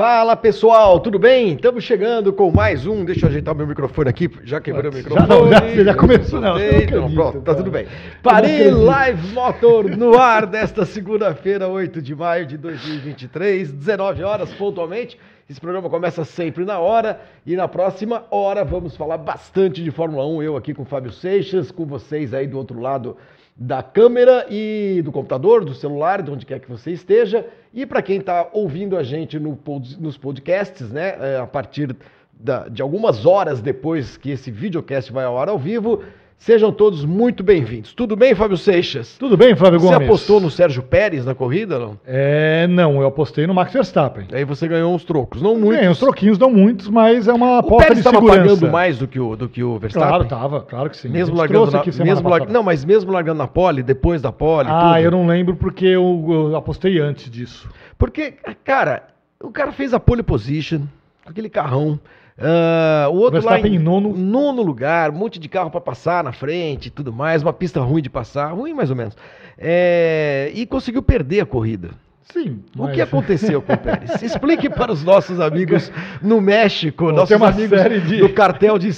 Fala pessoal, tudo bem? Estamos chegando com mais um. Deixa eu ajeitar o meu microfone aqui. Já quebrei o microfone. Já, não, já, você já começou, não. Não então, pronto, tá tudo bem. Paris não Live Motor no ar desta segunda-feira, 8 de maio de 2023, 19 horas pontualmente. Esse programa começa sempre na hora e na próxima hora vamos falar bastante de Fórmula 1. Eu aqui com o Fábio Seixas, com vocês aí do outro lado da câmera e do computador, do celular, de onde quer que você esteja. E para quem está ouvindo a gente no nos podcasts, né, é, a partir da- de algumas horas depois que esse videocast vai ao ar ao vivo, sejam todos muito bem-vindos. Tudo bem, Fábio Seixas? Tudo bem, Flávio Você Gomes? apostou no Sérgio Pérez na corrida, não? É, não, eu apostei no Max Verstappen. Aí você ganhou uns trocos, não muitos. Bem, os troquinhos dão muitos, mas é uma O aposta Pérez de estava segurança. pagando mais do que o, do que o Verstappen? Claro, tava, claro que sim. Mesmo largando na, mesmo lar-. Não, mas mesmo largando na pole, depois da pole, Ah, tudo. eu não lembro porque eu, eu apostei antes disso. Porque, cara, o cara fez a pole position, aquele carrão. Ah, o outro lá Verstappen em nono. nono lugar, um monte de carro para passar na frente e tudo mais, uma pista ruim de passar, ruim mais ou menos. É, e conseguiu perder a corrida. Sim. O mas- que aconteceu com o Pérez? Explique para os nossos amigos no México, Bom, nossos amigos de- do cartel de.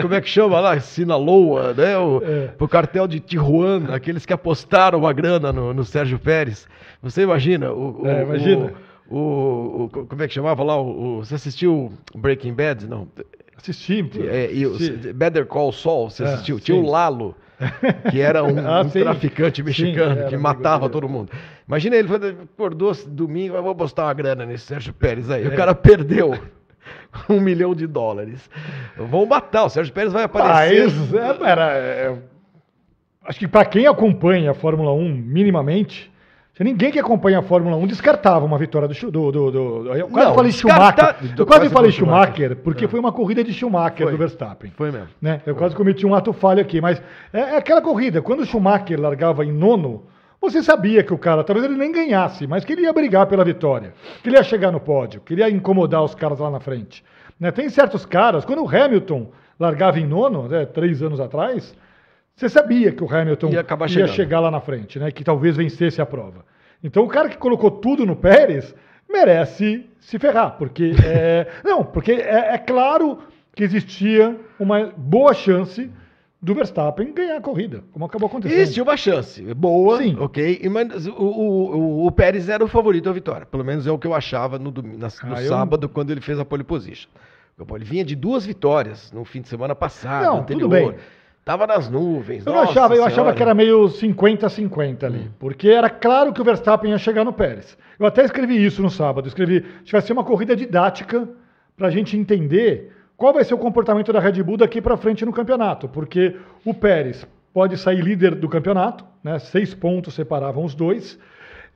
Como é que chama lá? Sinaloa, né? O, É. o cartel de Tijuana, aqueles que apostaram a grana no, no Sérgio Pérez. Você imagina? O, o- É, imagina. O, o- o- como é que chamava lá? O, o- você assistiu Breaking Bad? Não. Assisti. É, e o- assisti. Better Call Saul, você É, assistiu? Tinha o sim. Lalo, que era um, Ah, um sim. traficante Sim, mexicano era que matava todo mundo. Imagina ele acordou domingo, eu vou postar uma grana nesse Sérgio Pérez aí. O É. cara perdeu um milhão de dólares. Vão matar, o Sérgio Pérez vai aparecer. Mas, é, pera, é, acho que para quem acompanha a Fórmula 1 minimamente, ninguém que acompanha a Fórmula 1 descartava uma vitória do do, do, do, eu quase Não, falei descarta- Schumacher. Eu quase quase falei Schumacher. Schumacher, porque É. foi uma corrida de Schumacher Foi. do Verstappen. Foi mesmo. né? Eu quase cometi um ato falho aqui, mas é, é aquela corrida. Quando o Schumacher largava em nono, você sabia que o cara, talvez ele nem ganhasse, mas que ele ia brigar pela vitória, que ele ia chegar no pódio, que ele ia incomodar os caras lá na frente. né? Tem certos caras, quando o Hamilton largava em nono, né, três anos atrás, você sabia que o Hamilton Ia acabar ia chegar lá na frente, né? Que talvez vencesse a prova. Então o cara que colocou tudo no Pérez merece se ferrar, porque é, não, porque é, é claro que existia uma boa chance do Verstappen ganhar a corrida, como acabou acontecendo. Existiu uma chance boa, Sim. ok. Mas o, o, o- Pérez era o favorito à vitória. Pelo menos é o que eu achava no, na- no Ah, eu- sábado, quando ele fez a pole position. Ele vinha de duas vitórias no fim de semana passado, Não, anterior. tudo bem. Tava nas nuvens. Eu não nossa achava, eu achava que era meio 50-50 ali, Hum. porque era claro que o Verstappen ia chegar no Pérez. Eu até escrevi isso no sábado, escrevi, vai ser uma corrida didática para a gente entender qual vai ser o comportamento da Red Bull daqui para frente no campeonato, porque o Pérez pode sair líder do campeonato, né, seis pontos separavam os dois,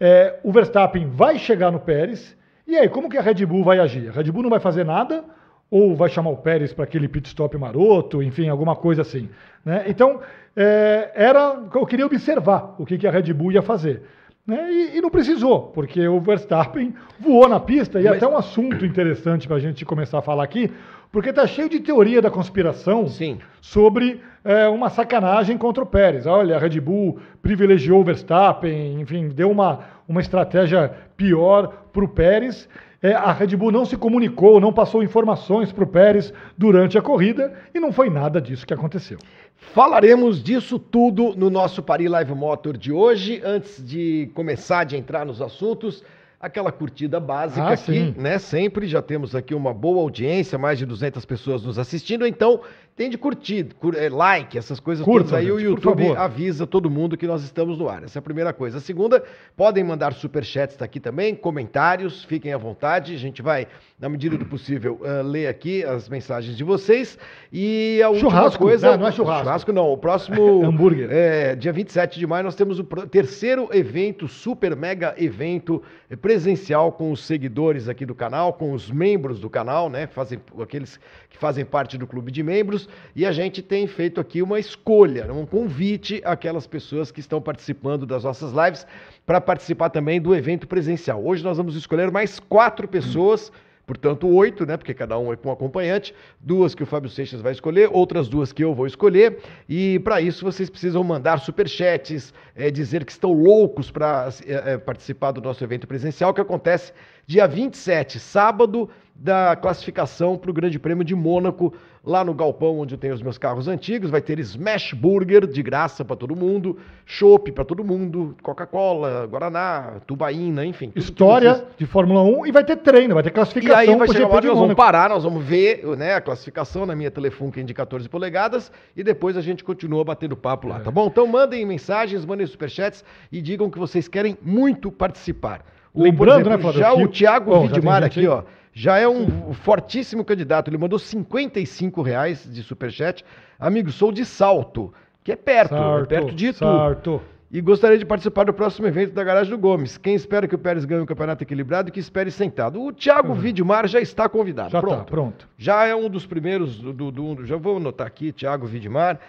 É, o Verstappen vai chegar no Pérez, e aí, como que a Red Bull vai agir? A Red Bull não vai fazer nada, ou vai chamar o Pérez para aquele pit stop maroto, enfim, alguma coisa assim. Né? Então, é, era eu queria observar o que, que a Red Bull ia fazer. Né? E, e não precisou, porque o Verstappen voou na pista, e Mas- até um assunto interessante para a gente começar a falar aqui, porque está cheio de teoria da conspiração Sim. sobre é, uma sacanagem contra o Pérez. Olha, a Red Bull privilegiou o Verstappen, enfim, deu uma, uma estratégia pior para o Pérez. É, a Red Bull não se comunicou, não passou informações para o Pérez durante a corrida e não foi nada disso que aconteceu. Falaremos disso tudo no nosso Paris Live Motor de hoje. Antes de começar de entrar nos assuntos, aquela curtida básica Ah, aqui, sim. né? Sempre já temos aqui uma boa audiência, mais de 200 pessoas nos assistindo, então tem de curtir, cur- é, like, essas coisas Curtam, todas aí. o gente, por YouTube avisa todo mundo que nós estamos no ar. Essa é a primeira coisa. A segunda, podem mandar superchats tá aqui também, comentários, fiquem à vontade. A gente vai, na medida do possível, ah, ler aqui as mensagens de vocês. E a última Churrasco, coisa. né? Não é churrasco. Churrasco não. O próximo. Hambúrguer. É, dia 27 de maio nós temos o terceiro evento, super mega evento eh, presencial com os seguidores aqui do canal, com os membros do canal, né? Fazem, aqueles que fazem parte do clube de membros. E a gente tem feito aqui uma escolha, um convite àquelas pessoas que estão participando das nossas lives para participar também do evento presencial. Hoje nós vamos escolher mais quatro pessoas. portanto, oito, né? Porque cada um é com um acompanhante. Duas que o Fábio Seixas vai escolher, outras duas que eu vou escolher. E para isso vocês precisam mandar superchats, é, dizer que estão loucos para é, participar do nosso evento presencial, que acontece dia 27, sábado, da classificação para o Grande Prêmio de Mônaco, lá no galpão onde eu tenho os meus carros antigos. Vai ter Smash Burger de graça para todo mundo, chopp para todo mundo, Coca-Cola, Guaraná, tubaína, enfim. História vocês... de Fórmula 1 e vai ter treino, vai ter classificação. E aí vai chegar hora, nós vamos parar, nós vamos ver né, a classificação na minha Telefunken de 14 polegadas e depois a gente continua batendo papo lá, é. tá bom? Então mandem mensagens, mandem superchats e digam que vocês querem muito participar. O, Lembrando, exemplo, né, Flávio? Já o Thiago oh, Vidmar aqui, ó já é um fortíssimo candidato. Ele mandou 55 reais de superchat. Amigo, sou de Salto, que é perto, é perto de Itu. E gostaria de participar do próximo evento da Garagem do Gomes. Quem espera que o Pérez ganhe o campeonato equilibrado, que espere sentado. O Thiago uhum. Vidmar já está convidado. Já pronto. Tá, pronto. Já é um dos primeiros do, do, do já vou anotar aqui, Thiago Vidmar.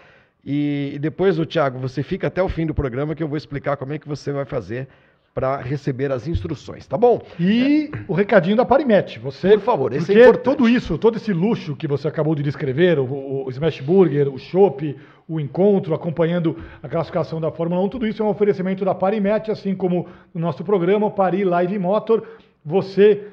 E, e depois, o Thiago, você fica até o fim do programa que eu vou explicar como é que você vai fazer para receber as instruções, tá bom? E é. o recadinho da Parimet. Você, Por favor, esse porque é importante. tudo isso, todo esse luxo que você acabou de descrever, o, o Smash Burger, o Chopp, o encontro, acompanhando a classificação da Fórmula 1, tudo isso é um oferecimento da Parimet, assim como o nosso programa, o Pari Live Motor. Você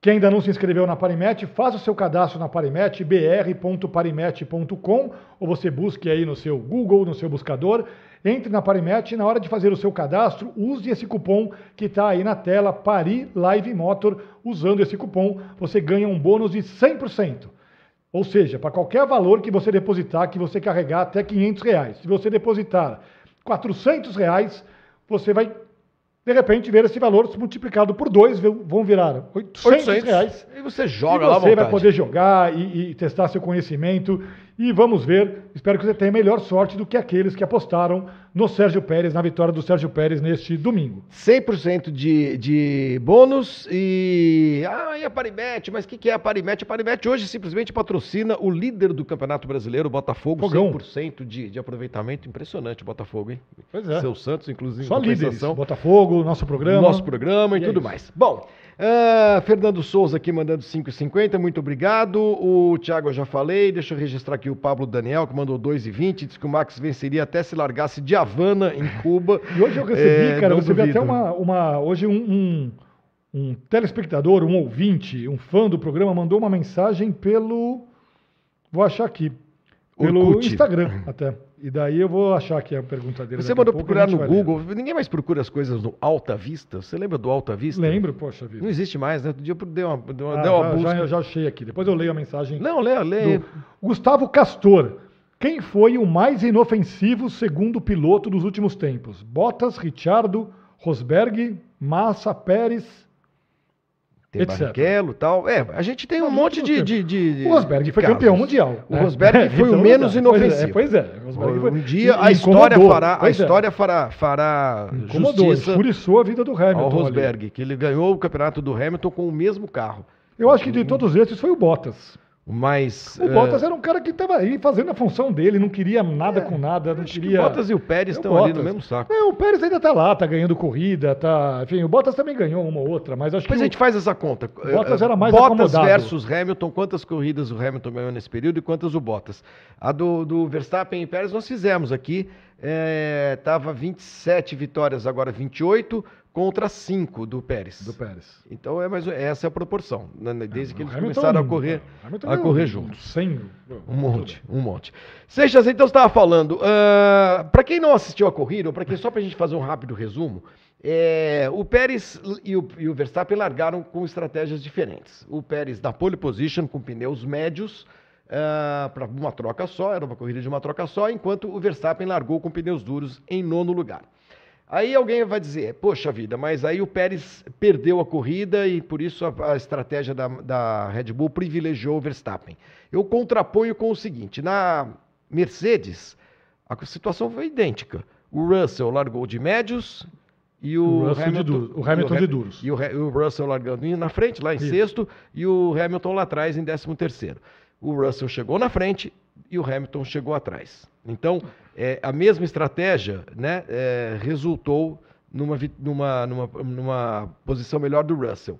que ainda não se inscreveu na Parimet, faça o seu cadastro na Parimet, br.parimet.com, ou você busque aí no seu Google, no seu buscador, entre na Parimet e na hora de fazer o seu cadastro, use esse cupom que está aí na tela, Pari Live Motor. Usando esse cupom, você ganha um bônus de 100%. Ou seja, para qualquer valor que você depositar, que você carregar até 500 reais. Se você depositar 400 reais, você vai de repente ver esse valor multiplicado por dois, vão virar 800, 800 reais. E você joga e lá Você vai poder jogar e, e, testar seu conhecimento. E vamos ver. Espero que você tenha melhor sorte do que aqueles que apostaram no Sérgio Pérez, na vitória do Sérgio Pérez neste domingo. 100% de, de bônus e. Ah, e a Paribet? Mas o que, que é a Paribet? A Paribet hoje simplesmente patrocina o líder do Campeonato Brasileiro, o Botafogo. Fogão. 100% de, de aproveitamento. Impressionante o Botafogo, hein? Pois é. Seu Santos, inclusive. Só líderes. Botafogo, nosso programa. Nosso programa e, e é tudo é mais. Bom. Uh, Fernando Souza aqui mandando 5,50, muito obrigado. O Thiago eu já falei, deixa eu registrar aqui o Pablo Daniel, que mandou 2,20, disse que o Max venceria até se largasse de Havana, em Cuba. e hoje eu recebi, é, cara, eu recebi duvido. até uma, uma. Hoje um, um, um telespectador, um ouvinte, um fã do programa, mandou uma mensagem pelo. Vou achar aqui. Pelo Orkut. Instagram até. E daí eu vou achar que é a pergunta dele. Você mandou procurar no Google. Ler. Ninguém mais procura as coisas no Alta Vista. Você lembra do Alta Vista? Lembro, poxa vida. Não existe mais, né? Outro dia eu dei uma, dei uma, ah, dei uma já, busca. Já, já achei aqui. Depois eu leio a mensagem. Não, leia, leia. Gustavo Castor. Quem foi o mais inofensivo segundo piloto dos últimos tempos? Bottas, Richardo, Rosberg, Massa, Pérez, tem etc. Barrichello e tal. É, a gente tem um monte de, de, de, O Rosberg foi campeão mundial. O né? Rosberg é, foi então, o menos inofensivo. Pois é, pois é. Um dia a história fará, a é. história fará, fará incomodou, escuriçou a vida do Hamilton. Ao Rosberg, ali. que ele ganhou o campeonato do Hamilton com o mesmo carro. Eu acho que de todos esses foi o Bottas. Mas. O Bottas é... era um cara que estava aí fazendo a função dele, não queria nada é, com nada, não queria. Que o Bottas e o Pérez estão ali no mesmo saco. É, o Pérez ainda está lá, está ganhando corrida, tá. Enfim, o Bottas também ganhou uma ou outra, mas acho Depois que. a gente faz essa conta. O Bottas era mais Bottas acomodado. versus Hamilton, quantas corridas o Hamilton ganhou nesse período e quantas o Bottas? A do, do Verstappen e Pérez nós fizemos aqui. Estava é, 27 vitórias, agora 28 contra 5 do Pérez. Do Pérez. Então é mais essa é a proporção, né, né desde é, que eles começaram a correr, a correr juntos. 100, um monte, um monte. Seixas, então estava falando, uh, ah, para quem não assistiu a corrida, ou para quem só para a gente fazer um rápido resumo, é, o Pérez e o, e o, Verstappen largaram com estratégias diferentes. O Pérez da pole position com pneus médios uh, para uma troca só, era uma corrida de uma troca só, enquanto o Verstappen largou com pneus duros em nono lugar. Aí alguém vai dizer, poxa vida, mas aí o Pérez perdeu a corrida e por isso a, a estratégia da, da, Red Bull privilegiou o Verstappen. Eu contraponho com o seguinte: na Mercedes, a situação foi idêntica. O Russell largou de médios e o, o Hamilton, de, duro, o Hamilton o, de duros. E o, o, Russell largando na frente, lá em isso. sexto, e o Hamilton lá atrás em décimo terceiro. O Russell chegou na frente e o Hamilton chegou atrás. Então, é, a mesma estratégia né, é, resultou numa, numa, numa, numa posição melhor do Russell.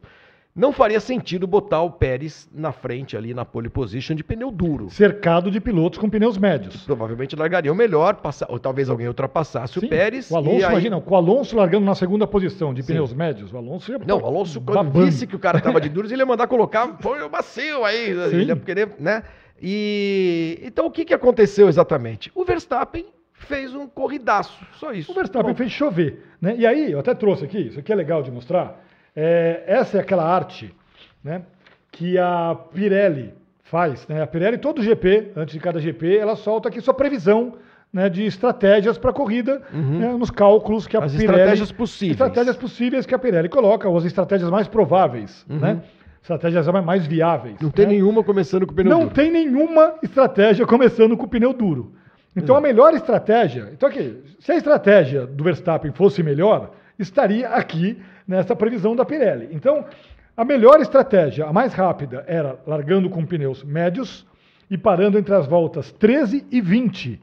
não faria sentido botar o Pérez na frente ali na pole position de pneu duro. Cercado de pilotos com pneus médios. Provavelmente largariam melhor, passa- ou talvez alguém ultrapassasse Sim, o Pérez. O Alonso, aí- imagina, com o Alonso largando na segunda posição de Sim. pneus médios. O Alonso ia Não, o Alonso, quando babando. visse que o cara tava de duros, ele ia mandar colocar, põe o macio aí, Sim. ele ia querer, né? E então o que, que aconteceu exatamente? O Verstappen fez um corridaço, só isso. O Verstappen Bom, fez chover. Né? E aí, eu até trouxe aqui, isso aqui é legal de mostrar. É, essa é aquela arte né, que a Pirelli faz. Né? A Pirelli, todo GP, antes de cada GP, ela solta aqui sua previsão né, de estratégias para a corrida, né, nos cálculos que a Uhum. As Pirelli... estratégias possíveis. Estratégias possíveis que a Pirelli coloca, ou as estratégias mais prováveis, né? Estratégias mais viáveis. Não tem né? nenhuma começando com o pneu Não duro. tem nenhuma estratégia começando com o pneu duro. Então a melhor estratégia. Então, aqui, se a estratégia do Verstappen fosse melhor, estaria aqui nessa previsão da Pirelli. Então, a melhor estratégia, a mais rápida, era largando com pneus médios e parando entre as voltas 13 e 20.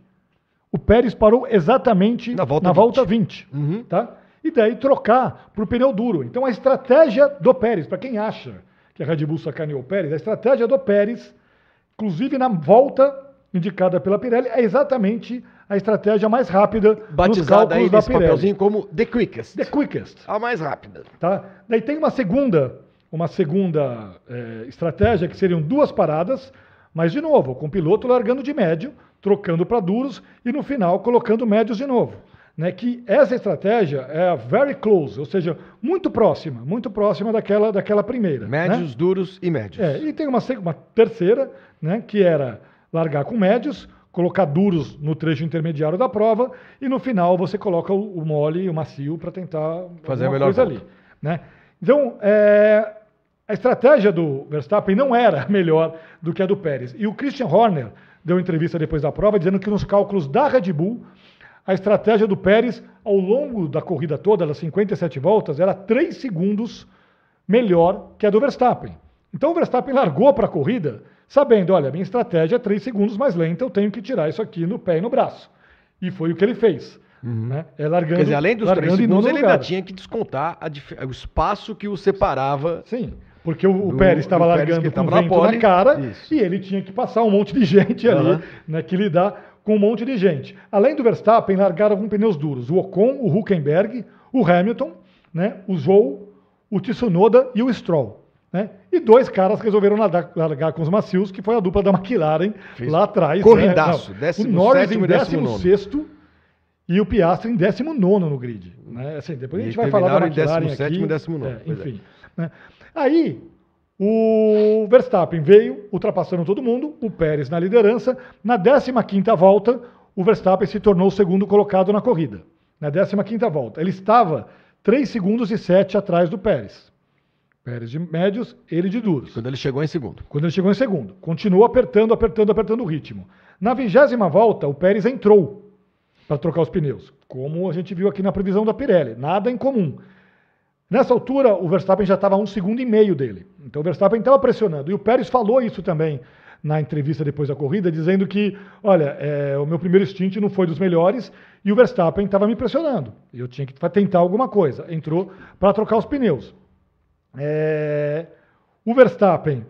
O Pérez parou exatamente Na volta na 20. volta 20. Uhum. Tá? E daí trocar para o pneu duro. Então a estratégia do Pérez, para quem acha que a Red Bull sacaneou o Pérez, a estratégia do Pérez, inclusive na volta indicada pela Pirelli, é exatamente a estratégia mais rápida nos Batizada aí cálculos da Pirelli. papelzinho como The Quickest. The quickest. A mais rápida. Tá? Daí tem uma segunda, uma segunda eh, estratégia que seriam duas paradas, mas de novo, com o piloto largando de médio, trocando para duros e no final colocando médios de novo. Né, que essa estratégia é a very close, ou seja, muito próxima, muito próxima daquela, daquela primeira. né? Médios, duros e médios. É, e tem uma, uma terceira, né, que era largar com médios, colocar duros no trecho intermediário da prova e no final você coloca o, o mole e o macio para tentar Fazer a melhor coisa volta. ali. Né? Então, é, a estratégia do Verstappen não era melhor do que a do Pérez. E o Christian Horner deu entrevista depois da prova dizendo que nos cálculos da Red Bull, a estratégia do Pérez ao longo da corrida toda, das 57 voltas, era 3 segundos melhor que a do Verstappen. Então o Verstappen largou para a corrida sabendo, olha, minha estratégia é 3 segundos mais lenta, eu tenho que tirar isso aqui no pé e no braço. E foi o que ele fez. Né? É largando, Quer dizer, além dos largando três em segundos, nono ele lugar. ainda tinha que descontar a o espaço que o separava. Sim, porque o, o Do- Pérez estava do Pérez largando que com na vento pole. na cara Isso. e ele tinha que passar um monte de gente ali, Aham. né, que lidar com um monte de gente. Além do Verstappen, largaram com pneus duros o Ocon, o Huckenberg, o Hamilton, né, o Zou, o Tsunoda e o Stroll. Né? E dois caras resolveram largar, largar com os macios, que foi a dupla da McLaren Fez lá atrás. corridaço, né? Décimo o Norris sétimo em e décimo nono. 16 e o Piastri em 19 no grid. Né? Assim, depois a E gente vai falar da terminaram em McLaren 17º e aqui. 19º, É, é. enfim. né? Aí, o Verstappen veio, ultrapassando todo mundo, o Pérez na liderança. Na 15ª volta, o Verstappen se tornou o segundo colocado na corrida. Na 15ª volta. Ele estava 3 segundos e 7 atrás do Pérez. Pérez de médios, ele de duros. Quando ele chegou em segundo. Quando ele chegou em segundo. Continuou apertando, apertando, apertando o ritmo. Na vigésima volta, o Pérez entrou para trocar os pneus, como a gente viu aqui na previsão da Pirelli. Nada em comum. Nessa altura, o Verstappen já estava a um segundo e meio dele. Então o Verstappen estava pressionando. E o Pérez falou isso também na entrevista depois da corrida, dizendo que, olha, é, o meu primeiro stint não foi dos melhores e o Verstappen estava me pressionando. Eu tinha que tentar alguma coisa. Entrou para trocar os pneus. É, o Verstappen,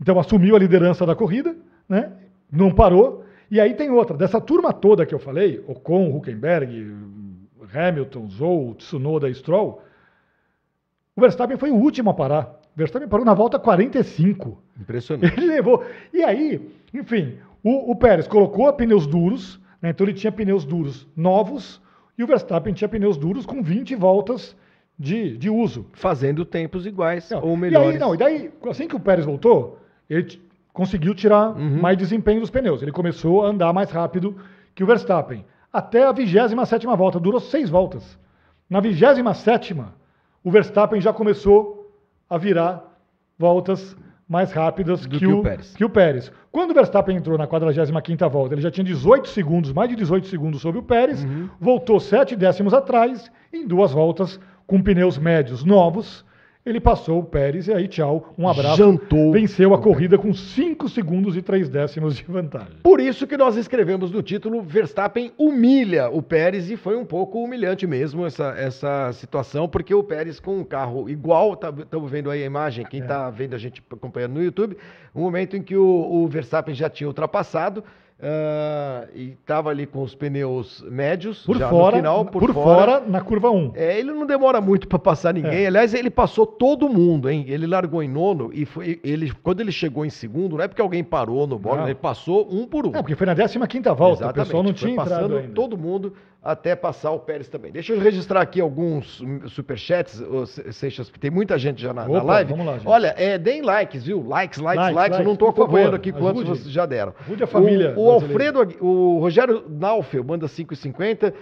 então, assumiu a liderança da corrida, né? não parou. E aí tem outra, dessa turma toda que eu falei, Ocon, Huckenberg, Hamilton, Zou, Tsunoda e Stroll, o Verstappen foi o último a parar. O Verstappen parou na volta 45. Impressionante. Ele levou. E aí, enfim, o, o Pérez colocou pneus duros, né? então ele tinha pneus duros novos, e o Verstappen tinha pneus duros com 20 voltas de, de uso. Fazendo tempos iguais Não, ou E melhores. aí, não, e daí, assim que o Pérez voltou, ele conseguiu tirar Uhum. mais desempenho dos pneus. Ele começou a andar mais rápido que o Verstappen. Até a 27 volta, durou seis voltas. Na 27, o Verstappen já começou a virar voltas mais rápidas que, que o, Pérez. que o Pérez. Quando o Verstappen entrou na 45ª volta, ele já tinha 18 segundos, mais de 18 segundos sobre o Pérez, voltou 7 décimos atrás, em duas voltas, com pneus médios novos, Ele passou o Pérez e aí tchau, um abraço. Jantou. Venceu a corrida com 5 segundos e 3 décimos de vantagem. Por isso que nós escrevemos no título Verstappen humilha o Pérez e foi um pouco humilhante mesmo essa, essa situação, porque o Pérez com um carro igual, estamos tá, vendo aí a imagem, quem está vendo a gente acompanhando no YouTube, um momento em que o, o Verstappen já tinha ultrapassado, Uh, e estava ali com os pneus médios por fora, final, por, por fora, fora, na curva 1. É, ele não demora muito para passar ninguém. É. Aliás, ele passou todo mundo, hein? Ele largou em nono e foi ele quando ele chegou em segundo, não é porque alguém parou no bola, ele passou um por um. É, porque foi na 15 quinta volta, Exatamente, o pessoal não tinha passando ainda. todo mundo até passar o Pérez também. Deixa eu registrar aqui alguns superchats, Seixas, porque tem muita gente já na, Opa, na live. Vamos lá, gente. Olha, é, deem likes, viu? Likes, likes, likes. likes. eu não estou acompanhando aqui quantos vocês já deram. Ajude a família. O, o Alfredo, o Rogério Naufel, manda 5,50.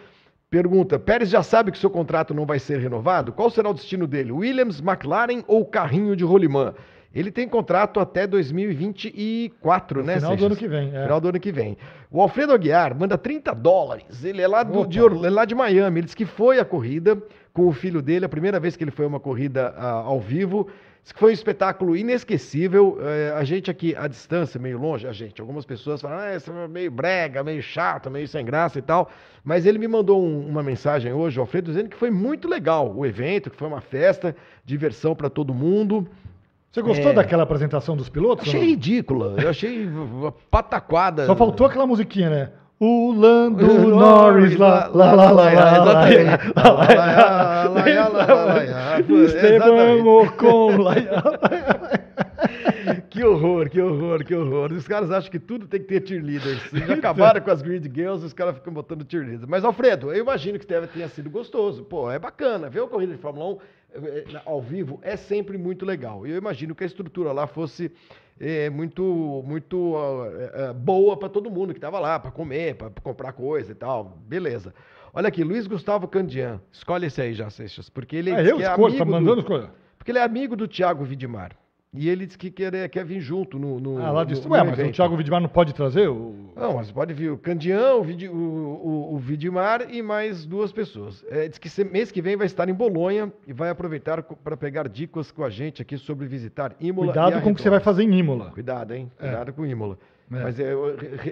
Pergunta: Pérez já sabe que seu contrato não vai ser renovado? Qual será o destino dele? Williams, McLaren ou carrinho de rolimã? Ele tem contrato até 2024, no né, Final Seixas? do ano que vem. É. Final do ano que vem. O Alfredo Aguiar manda 30 dólares. Ele é lá, do, de, é lá de Miami. Ele disse que foi a corrida com o filho dele, a primeira vez que ele foi uma corrida ao vivo. Diz que foi um espetáculo inesquecível. Uh, a gente aqui à distância, meio longe, a gente, algumas pessoas falam, ah, isso é meio brega, meio chato, meio sem graça e tal. Mas ele me mandou um, uma mensagem hoje, o Alfredo, dizendo que foi muito legal o evento, que foi uma festa, diversão para todo mundo. Você gostou é... daquela apresentação dos pilotos? Achei ridícula, eu achei pataquada. Só faltou aquela musiquinha, né? O Lando Norris lá, lá, lá, lá, lá, Esteban Ocon lá. Que horror, que horror, que horror. Os caras acham que tudo tem que ter cheerleaders. Já acabaram com as Grid Girls, os caras ficam botando cheerleaders. Mas, Alfredo, eu imagino que deve tenha sido gostoso. Pô, é bacana. Ver uma corrida de Fórmula 1 eh, ao vivo é sempre muito legal. Eu imagino que a estrutura lá fosse é, muito muito é, boa para todo mundo que estava lá, para comer, para comprar coisa e tal. Beleza. Olha aqui, Luiz Gustavo Candian. Escolhe esse aí já, Seixas, porque ele é, eu é escolho, tá mandando do, escolha. Porque ele é amigo do Thiago Vidimar. E ele disse que quer, quer vir junto no. no ah, lá disse. Ué, mas evento. o Thiago Vidimar não pode trazer? O... Não, mas pode vir o Candião, o, Vid, o, o, o Vidimar e mais duas pessoas. É, diz que mês que vem vai estar em Bolonha e vai aproveitar para pegar dicas com a gente aqui sobre visitar Imola. Cuidado com o que você vai fazer em Imola. Cuidado, hein? É. Cuidado é. com Imola. É. Mas é,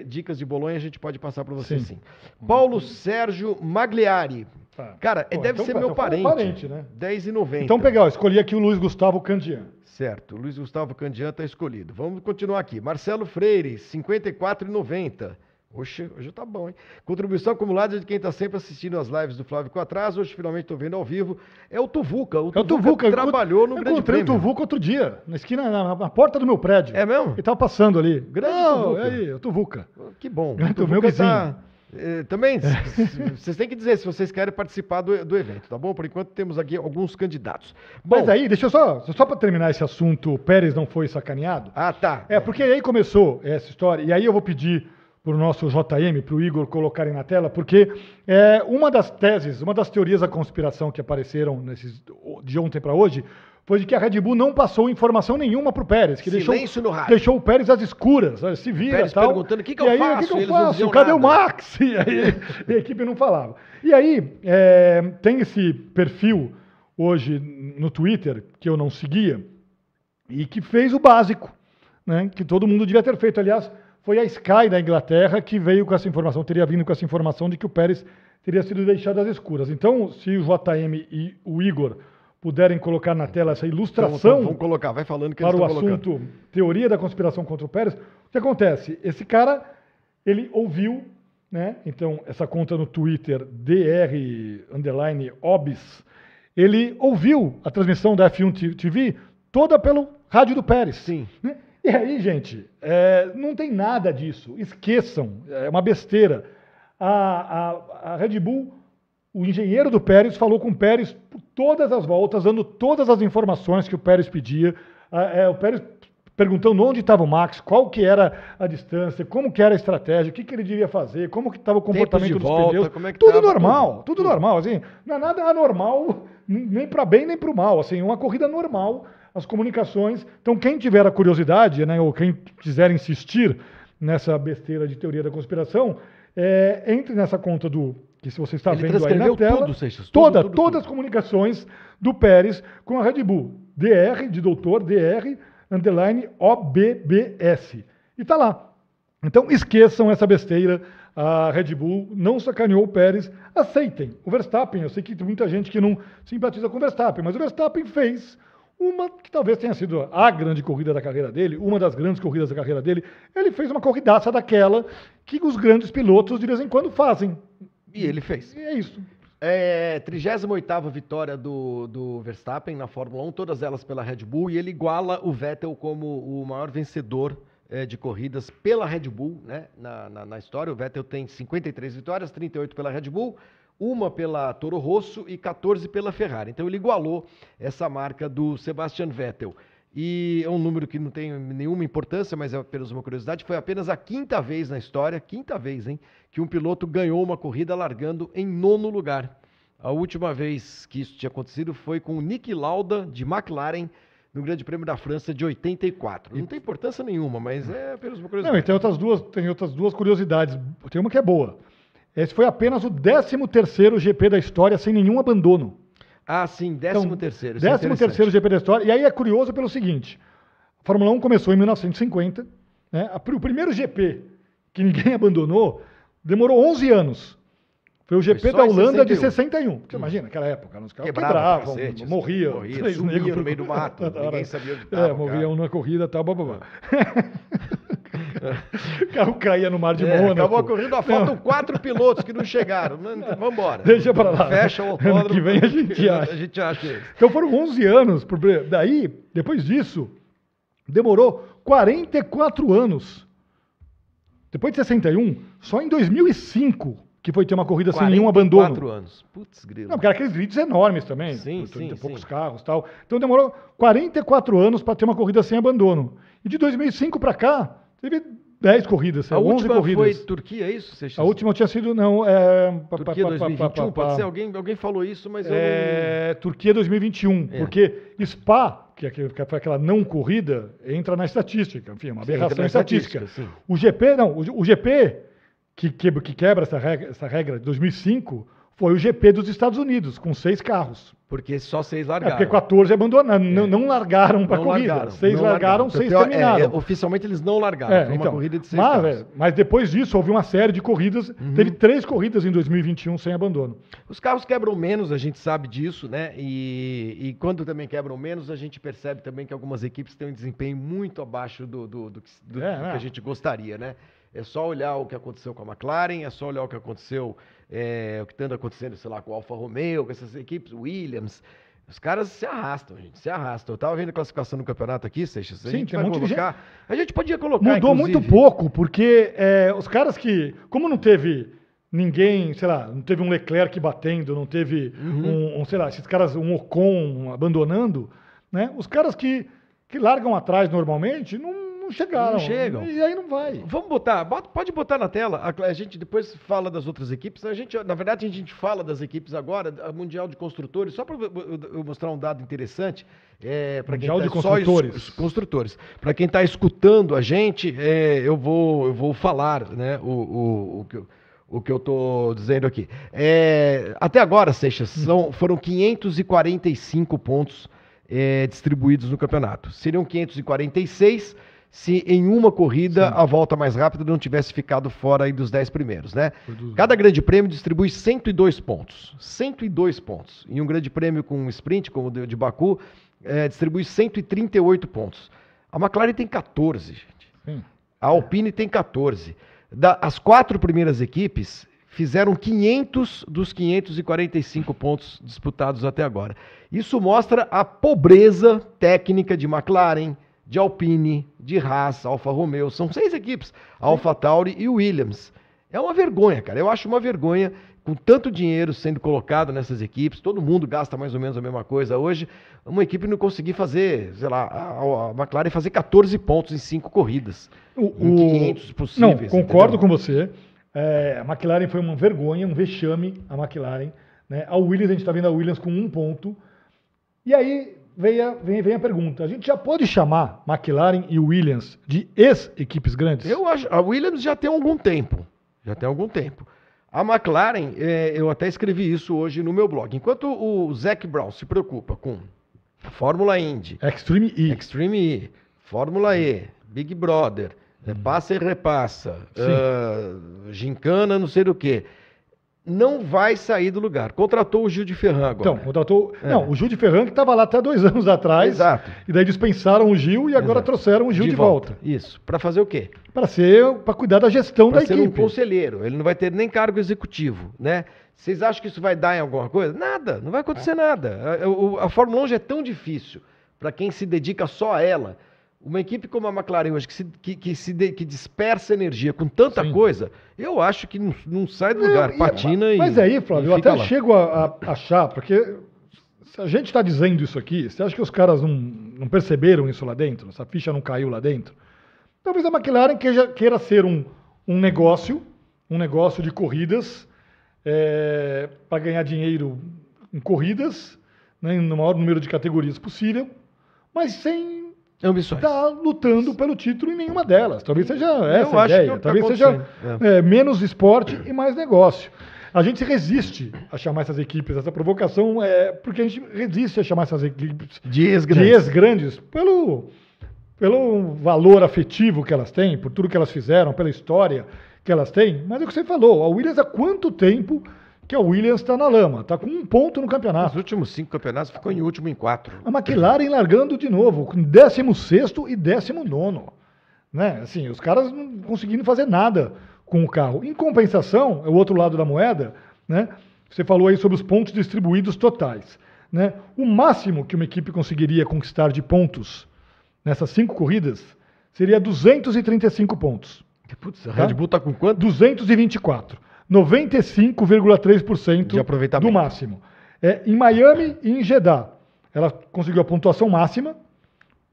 dicas de Bolonha a gente pode passar para você sim. sim. Paulo Sérgio Magliari. Tá. Cara, Pô, deve então, ser meu então parente. parente né? 10,90. Então pegar, escolhi aqui o Luiz Gustavo Candian. Certo, Luiz Gustavo Candian está escolhido. Vamos continuar aqui. Marcelo Freire, 54,90. Oxe, hoje tá bom, hein? Contribuição acumulada de quem está sempre assistindo as lives do Flávio com atraso. Hoje finalmente estou vendo ao vivo. É o Tuvuca. O é o Tuvuca. trabalhou no eu Grande Prêmio. Eu encontrei o Tuvuca outro dia, na esquina, na, na, porta do meu prédio. É mesmo? Ele estava passando ali. Grande Não, Tuvuca. É aí, o Tuvuca. Que bom. Grande o meu vizinho. Tá... É, também, vocês têm que dizer se vocês querem participar do, do, evento, tá bom? Por enquanto temos aqui alguns candidatos. Bom, Mas aí, deixa eu só, só para terminar esse assunto, o Pérez não foi sacaneado. Ah, tá. É, porque aí começou essa história, e aí eu vou pedir para o nosso JM, para o Igor colocarem na tela, porque é, uma das teses, uma das teorias da conspiração que apareceram nesses, de ontem para hoje foi de que a Red Bull não passou informação nenhuma para o Pérez. Que Silêncio deixou, no rádio. Deixou o Pérez às escuras, se vira Pérez e tal. perguntando, o que, que eu aí, faço? O que, que eu faço? Cadê nada. o Max? E aí a equipe não falava. E aí é, tem esse perfil hoje no Twitter, que eu não seguia, e que fez o básico, né, que todo mundo devia ter feito. Aliás, foi a Sky da Inglaterra que veio com essa informação, teria vindo com essa informação de que o Pérez teria sido deixado às escuras. Então, se o JM e o Igor puderem colocar na tela essa ilustração. Então, vamos colocar, vai falando que Para o assunto colocando. teoria da conspiração contra o Pérez. O que acontece? Esse cara, ele ouviu, né? Então, essa conta no Twitter, dr underline obis, ele ouviu a transmissão da F1 TV toda pelo rádio do Pérez. Sim. Né? E aí, gente, é, não tem nada disso. Esqueçam, é uma besteira. A, a, a Red Bull o engenheiro do Pérez falou com o Pérez por todas as voltas, dando todas as informações que o Pérez pedia. É, o Pérez perguntando onde estava o Max, qual que era a distância, como que era a estratégia, o que, que ele devia fazer, como que estava o comportamento dos volta, pneus. É tudo tava, normal, tudo, tudo, normal. Assim, não é nada anormal, nem para bem nem para o mal. Assim, uma corrida normal, as comunicações. Então, quem tiver a curiosidade, né, ou quem quiser insistir nessa besteira de teoria da conspiração, é, entre nessa conta do que se você está Ele vendo aí na tela, tudo, Seixas, toda, tudo, tudo, todas as comunicações do Pérez com a Red Bull. DR, de doutor, DR, underline OBBS. E tá lá. Então esqueçam essa besteira. A Red Bull não sacaneou o Pérez. Aceitem. O Verstappen, eu sei que tem muita gente que não simpatiza com o Verstappen, mas o Verstappen fez uma que talvez tenha sido a grande corrida da carreira dele, uma das grandes corridas da carreira dele. Ele fez uma corridaça daquela que os grandes pilotos de vez em quando fazem. E ele fez. E é isso. É, 38 vitória do, do Verstappen na Fórmula 1, todas elas pela Red Bull, e ele iguala o Vettel como o maior vencedor é, de corridas pela Red Bull né, na, na, na, história. O Vettel tem 53 vitórias, 38 pela Red Bull, uma pela Toro Rosso e 14 pela Ferrari. Então ele igualou essa marca do Sebastian Vettel. E é um número que não tem nenhuma importância, mas é apenas uma curiosidade. Foi apenas a quinta vez na história, quinta vez, hein, que um piloto ganhou uma corrida largando em nono lugar. A última vez que isso tinha acontecido foi com o Nick Lauda, de McLaren, no Grande Prêmio da França de 84. Não tem importância nenhuma, mas é apenas uma curiosidade. Não, e tem outras duas, tem outras duas curiosidades. Tem uma que é boa. Esse foi apenas o 13º GP da história sem nenhum abandono. Ah, sim, 13 então, terceiro. 13 é terceiro GP da história. E aí é curioso pelo seguinte: a Fórmula 1 começou em 1950. Né? O primeiro GP que ninguém abandonou demorou 11 anos. Foi o GP da Holanda 61. de 61. Você hum. imagina, naquela época, os caras quebravam, cacete, morriam. Morria, sumia no meio do mato, ninguém sabia onde estava. É, morriam na corrida e tal, blá, blá, blá. o carro caía no mar de é, Mônaco. Acabou a corrida, faltam quatro pilotos que não chegaram. Vamos embora. Deixa para lá. Fecha o autódromo. Ano que vem a gente acha. A gente acha isso. Então foram 11 anos. Daí, depois disso, demorou 44 anos. Depois de 61, só em 2005 que foi ter uma corrida sem nenhum abandono. Quatro anos. Putz, grilo. Não, porque era aqueles gritos enormes também. Sim, sim, 30 poucos carros tal. Então demorou 44 anos para ter uma corrida sem abandono. E de 2005 para cá, teve 10 corridas, a 11 última corridas. foi Turquia, é isso? a última tinha sido, não, é... Turquia 2021, pode ser, alguém, alguém falou isso, mas eu é, não... Turquia 2021, é. porque Spa, que, é, que foi aquela não corrida, entra na estatística, enfim, uma aberração estatística. estatística o GP, não, o, o GP que, que, que quebra essa regra, essa regra de 2005 foi o GP dos Estados Unidos, com seis carros. Porque só seis largaram. É porque 14 abandonaram, é. não, não, largaram para a corrida. Largaram, seis largaram, largaram seis pior, terminaram. É, é, oficialmente eles não largaram, é, foi então, uma corrida de seis mas, carros. mas depois disso houve uma série de corridas, uhum. teve três corridas em 2021 sem abandono. Os carros quebram menos, a gente sabe disso, né? E, e quando também quebram menos, a gente percebe também que algumas equipes têm um desempenho muito abaixo do, do, do, do, é, do que a gente gostaria, né? É só olhar o que aconteceu com a McLaren, é só olhar o que aconteceu, é, o que está acontecendo, sei lá, com o Alfa Romeo, com essas equipes, Williams. Os caras se arrastam, gente, se arrastam. Eu tava vendo a classificação no campeonato aqui, Seixas. Sim, a gente tem monte colocar, gente. A gente podia colocar. Mudou inclusive. muito pouco, porque é, os caras que. Como não teve ninguém, sei lá, não teve um Leclerc batendo, não teve uhum. um, um, sei lá, esses caras, um Ocon abandonando, né? Os caras que, que largam atrás normalmente não não chegaram. Não chegam. E aí não vai. Vamos botar, pode botar na tela. A, gente depois fala das outras equipes. A gente, na verdade, a gente fala das equipes agora, a Mundial de Construtores, só para eu mostrar um dado interessante. É, para quem tá de construtores. Só, construtores. Para quem está escutando a gente, é, eu, vou, eu vou falar né, o, o, o que eu o que eu estou dizendo aqui. É, até agora, Seixas, são, foram 545 pontos é, distribuídos no campeonato. Seriam 546 se em uma corrida Sim. a volta mais rápida não tivesse ficado fora aí dos 10 primeiros, né? Cada grande prêmio distribui 102 pontos. 102 pontos. Em um grande prêmio com um sprint, como o de Baku, é, distribui 138 pontos. A McLaren tem 14, gente. Sim. A Alpine tem 14. Da, as quatro primeiras equipes fizeram 500 dos 545 pontos disputados até agora. Isso mostra a pobreza técnica de McLaren, de Alpine, de Haas, Alfa Romeo, são seis equipes, Alfa Tauri e Williams. É uma vergonha, cara. Eu acho uma vergonha com tanto dinheiro sendo colocado nessas equipes, todo mundo gasta mais ou menos a mesma coisa hoje, uma equipe não conseguir fazer, sei lá, a, a McLaren fazer 14 pontos em cinco corridas, o, em 500 possíveis. Não, concordo entendeu? com você. É, a McLaren foi uma vergonha, um vexame, a McLaren. Né? A Williams, a gente está vendo a Williams com um ponto. E aí, vem a, vem, vem a pergunta. A gente já pode chamar McLaren e Williams de ex-equipes grandes? Eu acho. A Williams já tem algum tempo. Já tem algum tempo. A McLaren, é, eu até escrevi isso hoje no meu blog. Enquanto o Zac Brown se preocupa com Fórmula Indy, Extreme E. Extreme E, Fórmula E, Big Brother, é, passa e repassa, ah, gincana, não sei do que. Não vai sair do lugar. Contratou o Gil de Ferran agora. Então, contratou. É. Não, o Gil de Ferran que estava lá até dois anos atrás. Exato. E daí dispensaram o Gil e agora Exato. trouxeram o Gil de, volta. Isso. Para fazer o quê? Para ser, para cuidar da gestão Para da ser um equipe. conselheiro. Ele não vai ter nem cargo executivo, né? Vocês acham que isso vai dar em alguma coisa? Nada, não vai acontecer nada. A, o- a Fórmula 1 já é tão difícil para quem se dedica só a ela. Uma equipe como a McLaren hoje, que, se, que, que se de- que dispersa energia com tanta Sim. coisa, eu acho que não, não sai do lugar, e- patina e. Mas aí, Flávio, eu até lá. chego a, a achar, porque se a gente está dizendo isso aqui, você acha que os caras não, não perceberam isso lá dentro? Essa ficha não caiu lá dentro? Talvez a McLaren queira, queira ser um, um negócio, um negócio de corridas, para ganhar dinheiro em corridas, né, no maior número de categorias possível, mas sem Ambições. estar lutando pelo título em nenhuma delas. Talvez seja essa a é ideia. tá Talvez seja acontecendo, é, menos esporte e mais negócio. A gente resiste a chamar essas equipes, essa provocação é porque a gente resiste a chamar essas equipes de grandes. ex-grandes pelo, pelo valor afetivo que elas têm, por tudo que elas fizeram, pela história que elas têm. Mas é o que você falou, a Williams há quanto tempo que a Williams está na lama? Está com um ponto no Nos campeonato. últimos cinco campeonatos ficou em último em quatro. A McLaren largando de novo, com 16 e 19. Né? Assim, os caras não conseguindo fazer nada com o carro. Em compensação, é o outro lado da moeda, né? Você falou aí sobre os pontos distribuídos totais. Né? O máximo que uma equipe conseguiria conquistar de pontos nessas cinco corridas seria 235 pontos. Putz, a Tá? Red Bull tá com quanto? 224. 95,3% De aproveitamento. do máximo. É, em Miami e em Jeddah, ela conseguiu a pontuação máxima,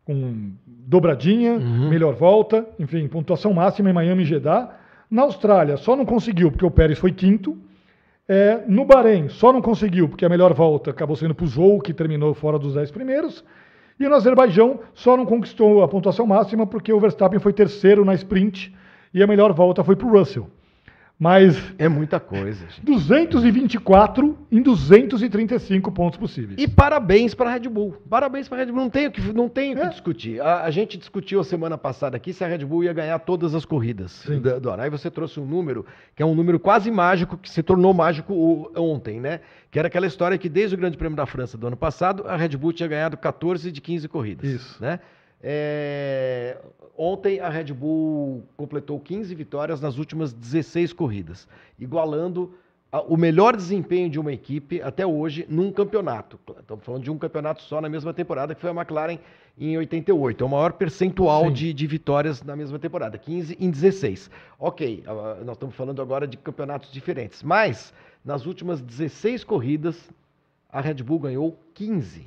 com dobradinha, Uhum. melhor volta, enfim, pontuação máxima em Miami e Jeddah. Na Austrália, só não conseguiu porque o Pérez foi quinto. É, no Bahrein, só não conseguiu porque a melhor volta acabou sendo para o Zou, que terminou fora dos 10 primeiros. E no Azerbaijão, só não conquistou a pontuação máxima porque o Verstappen foi terceiro na sprint e a melhor volta foi para o Russell. Mas É muita coisa, gente. 224 em 235 pontos possíveis. E parabéns para a Red Bull. Parabéns para a Red Bull. Não tem o que, não tem o que É. discutir. A, a gente discutiu a semana passada aqui se a Red Bull ia ganhar todas as corridas da- do ano. Aí você trouxe um número que é um número quase mágico, que se tornou mágico ontem, né? Que era aquela história que desde o Grande Prêmio da França do ano passado, a Red Bull tinha ganhado 14 de 15 corridas. Isso. Né? É, Ontem a Red Bull completou 15 vitórias nas últimas 16 corridas, igualando o melhor desempenho de uma equipe até hoje num campeonato. Estamos falando de um campeonato só na mesma temporada, que foi a McLaren em 88. É o maior percentual de, de vitórias na mesma temporada, 15 em 16. Ok, nós estamos falando agora de campeonatos diferentes, mas nas últimas 16 corridas, a Red Bull ganhou 15.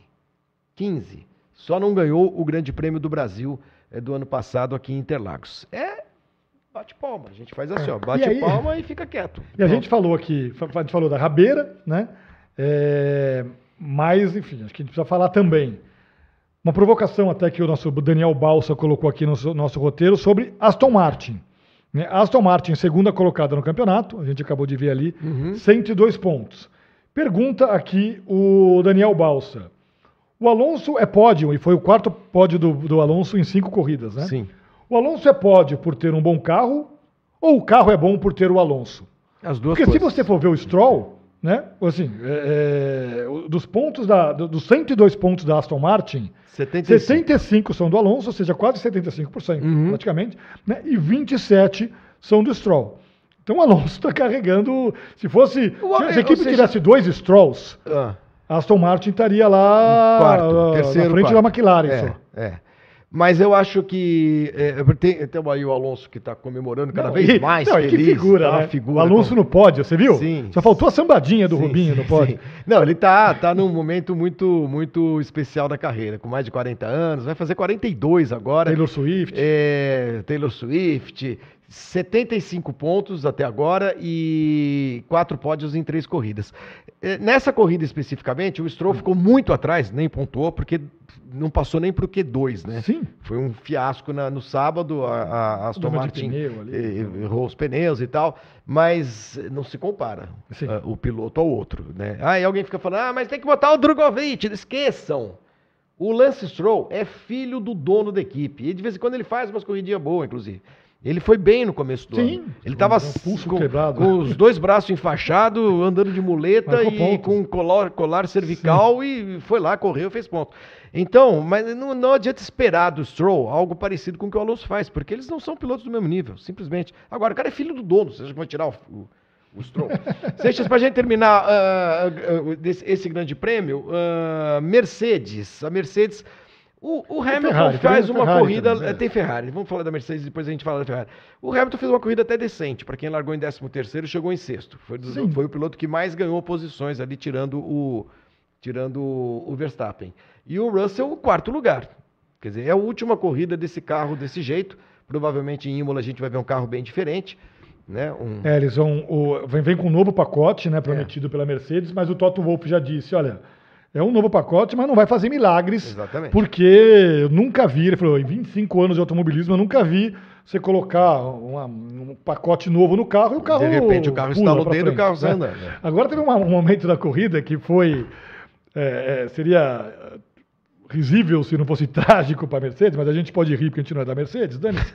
15. Só não ganhou o Grande Prêmio do Brasil eh, do ano passado aqui em Interlagos. É bate palma. A gente faz assim, É. ó, bate E aí- palma e fica quieto. E a gente falou aqui, a gente falou da rabeira, né? É, mas, enfim, acho que a gente precisa falar também. Uma provocação até que o nosso Daniel Balsa colocou aqui no nosso, nosso roteiro sobre Aston Martin. né? Aston Martin, segunda colocada no campeonato, a gente acabou de ver ali, Uhum. 102 pontos. Pergunta aqui o Daniel Balsa. O Alonso é pódio, e foi o quarto pódio do, do Alonso em cinco corridas, né? Sim. O Alonso é pódio por ter um bom carro, ou o carro é bom por ter o Alonso? As duas Porque se coisas. você for ver o Stroll, né? Assim, é, é, dos pontos da, do- dos 102 pontos da Aston Martin, 75. 65 são do Alonso, ou seja, quase 75%, Uhum. praticamente, né? E 27 são do Stroll. Então o Alonso está carregando. Se fosse. O- se, se a equipe seja- tivesse dois Strolls, Ah, Aston Martin estaria lá quarto, terceiro, na frente quarto. da McLaren é, só. É. Mas eu acho que é, tem, tem aí o Alonso que está comemorando cada Não, vez e- mais não, feliz. que figura, tá né? figura o Alonso como- no pódio, você viu? Sim. Só faltou a sambadinha do Sim, Rubinho sim, no pódio. sim. Não, ele tá, tá num momento muito, muito especial da carreira, com mais de 40 anos, vai fazer 42 agora. Taylor Swift. É, Taylor Swift, 75 pontos até agora e quatro pódios em três corridas. É, Nessa corrida especificamente, o Stroll ficou muito atrás, nem pontuou, porque não passou nem para o Q2, né? Sim. Foi um fiasco na- no sábado, a, a Aston Martin eh, errou os pneus e tal, mas não se compara ah, o piloto ao outro, né? Aí alguém fica falando, ah, mas tem que botar o Drogovic, esqueçam. O Lance Stroll é filho do dono da equipe. E de vez em quando ele faz umas corridinhas boas, inclusive. Ele foi bem no começo do Sim, ano. Ele estava com com, os dois braços enfaixados, andando de muleta e ponto. com colar, colar cervical e foi lá, correu, fez ponto. Então, mas não, não adianta esperar do Stroll algo parecido com o que o Alonso faz, porque eles não são pilotos do mesmo nível, simplesmente. Agora, o cara é filho do dono, vocês vão tirar o, o, o Stroll. Seixas, pra gente terminar ah, ah, desse- esse grande prêmio, ah, Mercedes. A Mercedes. O, o Hamilton Ferrari, faz uma Ferrari corrida. também, é. Tem Ferrari, vamos falar da Mercedes depois a gente fala da Ferrari. O Hamilton fez uma corrida até decente, para quem largou em 13 chegou em sexto. Foi, do- foi o piloto que mais ganhou posições ali, tirando o, tirando o Verstappen. E o Russell, o quarto lugar. Quer dizer, é a última corrida desse carro desse jeito. Provavelmente em Imola a gente vai ver um carro bem diferente. Né? Um, É, eles vão. O, vem, vem com um novo pacote, É. né? Prometido pela Mercedes, mas o Toto Wolff já disse: olha, é um novo pacote, mas não vai fazer milagres. Exatamente. Porque eu nunca vi, ele falou, em 25 anos de automobilismo, eu nunca vi você colocar uma- um pacote novo no carro e o carro. de repente o carro pra dentro e o carro né? andando. né? Agora teve uma- um momento da corrida que foi. é, é, seria risível se não fosse trágico para a Mercedes, mas a gente pode rir porque a gente não é da Mercedes, dane-se.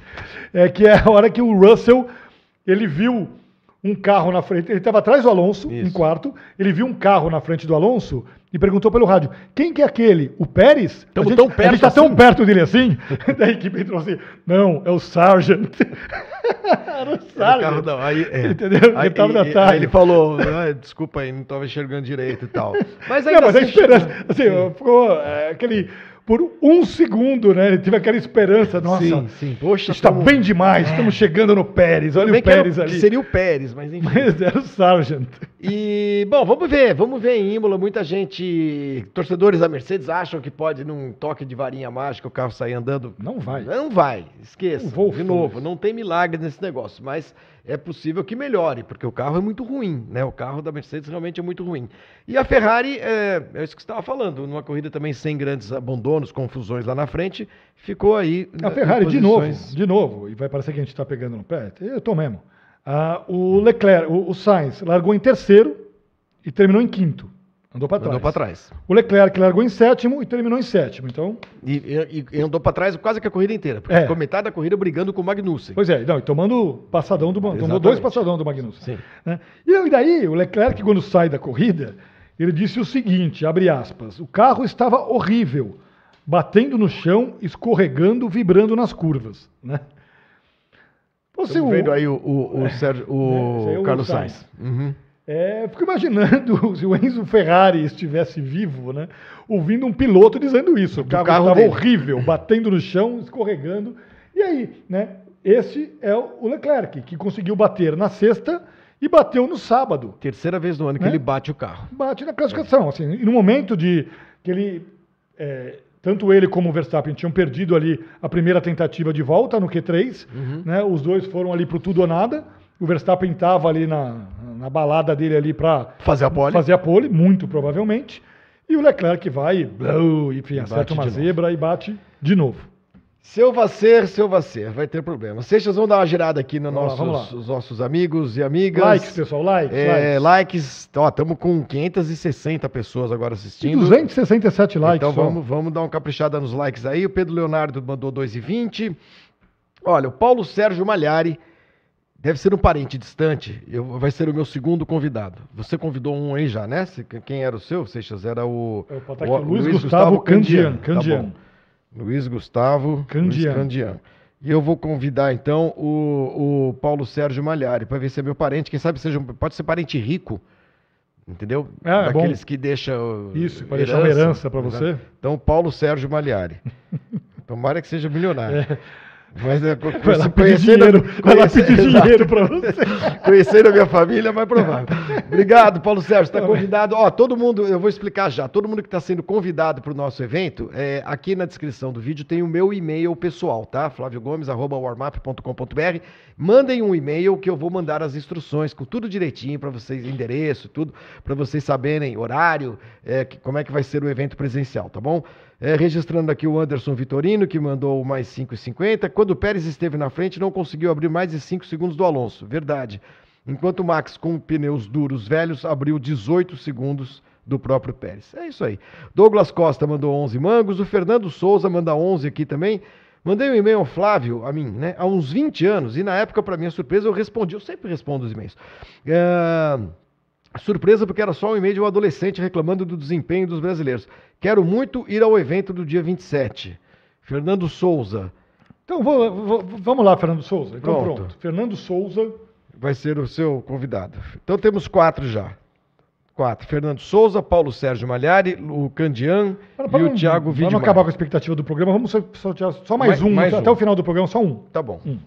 É que é a hora que o Russell ele viu um carro na frente, ele estava atrás do Alonso, em Isso. quarto, ele viu um carro na frente do Alonso e perguntou pelo rádio: quem que é aquele? O Pérez? Tamo a gente, tão a perto gente tá assim?" tão perto dele assim? da equipe entrou assim: não, é o Sargent. Era o Era o Sargent. carro não, aí, é. Entendeu? Aí, Ele aí ele falou, "Ah, desculpa aí, não estava enxergando direito e tal. Mas Não, ainda mas a assim, esperança, assim, ficou é, aquele, por um segundo, né, ele teve aquela esperança, nossa, Sim, sim. Poxa, está tamo- bem demais, estamos chegando no Pérez, olha o que era Pérez ali. Seria o Pérez, mas enfim. Mas era o Sargent. E, bom, vamos ver, vamos ver em Imola. Muita gente, torcedores da Mercedes, acham que pode, num toque de varinha mágica, o carro sair andando. Não vai. Não vai, esqueça. Não vou de novo, não tem milagre nesse negócio, mas é possível que melhore, porque o carro é muito ruim, né? O carro da Mercedes realmente é muito ruim. E a Ferrari, é, é isso que você estava falando, numa corrida também sem grandes abandonos, confusões lá na frente, ficou aí. A né, Ferrari, de novo, de novo, e vai parecer que a gente está pegando no pé, eu tô mesmo. Ah, o Leclerc, o, o Sainz, largou em terceiro e terminou em quinto. Andou para trás. Andou para trás. O Leclerc largou em sétimo e terminou em sétimo. Então, E, e- e andou para trás quase que a corrida inteira, porque É. ficou metade da corrida brigando com o Magnussen. Pois é, não, e tomando passadão do tomou Exatamente. dois passadão do Magnussen. Sim. né? E, daí, o Leclerc, quando sai da corrida, ele disse o seguinte: abre aspas, o carro estava horrível, batendo no chão, escorregando, vibrando nas curvas. Né? Você, Estamos o- vendo aí o, o, o, Sérgio, né, esse aí é o o Carlos Sainz. Sainz. Uhum. É, fico imaginando se o Enzo Ferrari estivesse vivo, né? Ouvindo um piloto dizendo isso. O carro, carro estava dele. horrível, batendo no chão, escorregando. E aí, né? Esse é o Leclerc, que conseguiu bater na sexta e bateu no sábado. Terceira vez no ano que Né? ele bate o carro. Bate na classificação. Assim, e no momento de que ele. é, tanto ele como o Verstappen tinham perdido ali a primeira tentativa de volta no Q3. Né? Os dois foram ali pro tudo ou nada. O Verstappen estava ali na, na balada dele ali para Fazer a pole. fazer a pole, muito provavelmente. E o Leclerc vai e, blow, enfim, acerta uma de novo. zebra e bate de novo. Seu Vacer, seu Vacer, vai ter problema. Seixas, vamos dar uma girada aqui nos nossos, nossos amigos e amigas. Likes, pessoal, likes, É, likes. likes. Ó, estamos com 560 pessoas agora E assistindo. 267 likes. Então só. vamos, vamos dar uma caprichada nos likes aí. O Pedro Leonardo mandou 2,20. Olha, o Paulo Sérgio Malhari deve ser um parente distante. Eu, vai ser o meu segundo convidado. Você convidou um aí já, né? Quem era o seu, Seixas? Era o, É o Patac- Luiz Gustavo Candian, Candian. Tá. Luiz Gustavo Candian. Luiz. E eu vou convidar então o, o Paulo Sérgio Malhari para ver se é meu parente. Quem sabe seja um- pode ser parente rico, entendeu? Ah, é. Daqueles que deixam Isso, para deixar uma herança para você. Então, Paulo Sérgio Malhari. Tomara que seja milionário. Mas é, conhecendo- pedir dinheiro, pedir dinheiro para você. Conhecendo a minha família é mais provável. Obrigado, Paulo Sérgio. Está convidado. Ó, todo mundo, eu vou explicar já. Todo mundo que está sendo convidado para o nosso evento, é, aqui na descrição do vídeo tem o meu e-mail pessoal, tá? flaviogomes.warmap.com.br. Mandem um e-mail que eu vou mandar as instruções com tudo direitinho para vocês, endereço, tudo, para vocês saberem horário, é, que- como é que vai ser o evento presencial, tá bom? É, registrando aqui o Anderson Vitorino, que mandou mais 5,50. Quando o Pérez esteve na frente, não conseguiu abrir mais de 5 segundos do Alonso. Verdade. Enquanto o Max, com pneus duros velhos, abriu 18 segundos do próprio Pérez. É isso aí. Douglas Costa mandou 11 mangos, o Fernando Souza manda 11 aqui também. Mandei um e-mail ao Flávio, a mim, né, há uns 20 anos, e na época, para minha surpresa, eu respondi, eu sempre respondo os e-mails. É, surpresa porque era só um e-mail de um adolescente reclamando do desempenho dos brasileiros. Quero muito ir ao evento do dia 27. Fernando Souza. Então vou- vou- vamos lá, Fernando Souza. Então Pronto. pronto. Fernando Souza. vai ser o seu convidado. Então temos quatro já. Quatro. Fernando Souza, Paulo Sérgio Malhari, o Candian Para- e para o não- Thiago não Vidmar. acabar com a expectativa do programa, vamos só, sortear só mais, Mais- um, mais até um. o final do programa, só um. Tá bom. Um.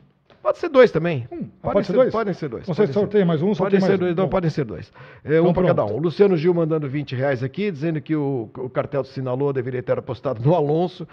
Pode ser dois também. Um. Ah, Podem pode ser dois? Podem ser dois. Você ser- sorteia mais um, sorteia mais ser um. dois, não, podem ser dois. É, um Então para cada um. Luciano Gil mandando 20 reais aqui, dizendo que o, o cartel de Sinalô deveria ter apostado no Alonso.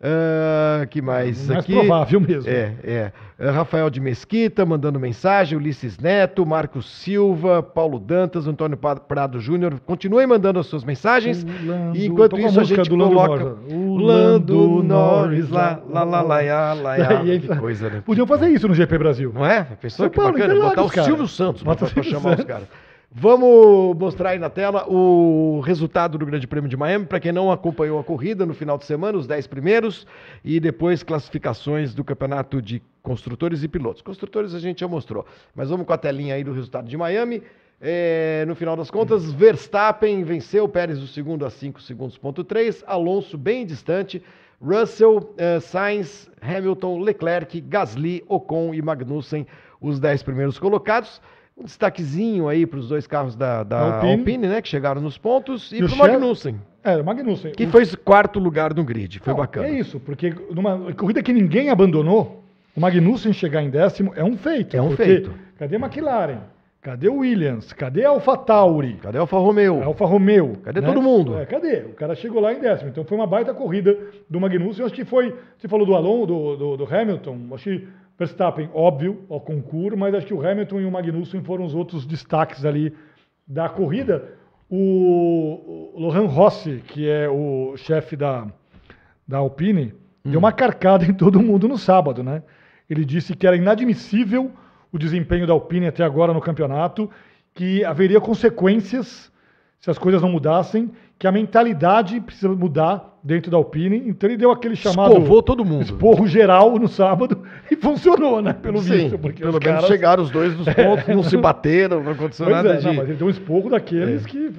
Ah, que mais Mais aqui? provável mesmo. É, é. É, Rafael de Mesquita mandando mensagem, Ulisses Neto, Marcos Silva, Paulo Dantas, Antônio Prado Júnior. Continuem mandando as suas mensagens. O Lando- enquanto a isso a música gente do Lando coloca Norris. o O Lando Lando Norris lá, Norris lá, lá, lá, lá, lá, lá, Daí Que entra- coisa, né? Podiam fazer isso no GP Brasil. Não é? Pensou São que Paulo, bacana? Botar o cara. Silvio Santos Bota pra chamar os Santos. caras. Vamos mostrar aí na tela o resultado do Grande Prêmio de Miami, para quem não acompanhou a corrida no final de semana, os 10 primeiros, e depois classificações do campeonato de construtores e pilotos. Construtores a gente já mostrou, mas vamos com a telinha aí do resultado de Miami. É, no final das contas, Verstappen venceu Pérez o segundo a 5 segundos, ponto 3, Alonso bem distante, Russell, eh, Sainz, Hamilton, Leclerc, Gasly, Ocon e Magnussen, os 10 primeiros colocados. Um destaquezinho aí para os dois carros da, da Alpine. Alpine. né, que chegaram nos pontos, e, E para o Magnussen, É, o Magnussen. que O- foi quarto lugar no grid. Foi Não, bacana. É isso, porque numa corrida que ninguém abandonou, o Magnussen chegar em décimo é um feito. É um feito. Cadê a McLaren? Cadê o Williams? Cadê a AlphaTauri? Cadê o Alfa Romeo? A Alfa Romeo. Cadê todo mundo? É, cadê? O cara chegou lá em décimo. Então foi uma baita corrida do Magnussen. Acho que foi. Você falou do Alon, do, do, do Hamilton. Acho que Verstappen, óbvio, ao concurso, mas acho que o Hamilton e o Magnussen foram os outros destaques ali da corrida. O, o Lohan Rossi, que é o chefe da, da Alpine, Hum. deu uma carcada em todo mundo no sábado, né? Ele disse que era inadmissível o desempenho da Alpine até agora no campeonato, que haveria consequências se as coisas não mudassem, que a mentalidade precisa mudar dentro da Alpine. Então ele deu aquele chamado Escovou todo mundo. esporro geral no sábado e funcionou, né? Pelo Sim, visto, porque pelo os menos caras... chegaram os dois nos pontos, não se bateram, não aconteceu Pois nada é, de... não, mas ele deu um esporro daqueles É. que...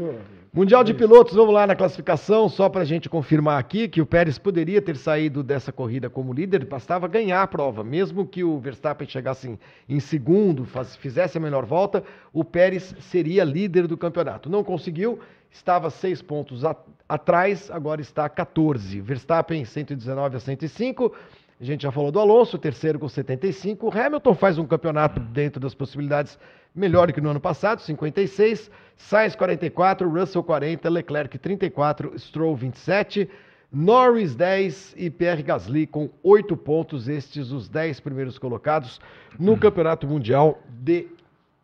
Mundial de Pilotos, vamos lá na classificação, só para a gente confirmar aqui que o Pérez poderia ter saído dessa corrida como líder, bastava ganhar a prova. Mesmo que o Verstappen chegasse em, em segundo, faz- fizesse a melhor volta, o Pérez seria líder do campeonato. Não conseguiu, estava seis pontos a- atrás, agora está 14. Verstappen 119 a 105. A gente já falou do Alonso, terceiro com 75. O Hamilton faz um campeonato dentro das possibilidades melhor que no ano passado, 56. Sainz 44, Russell 40, Leclerc 34, Stroll 27, Norris 10 e Pierre Gasly com 8 pontos, estes os 10 primeiros colocados no Campeonato Mundial de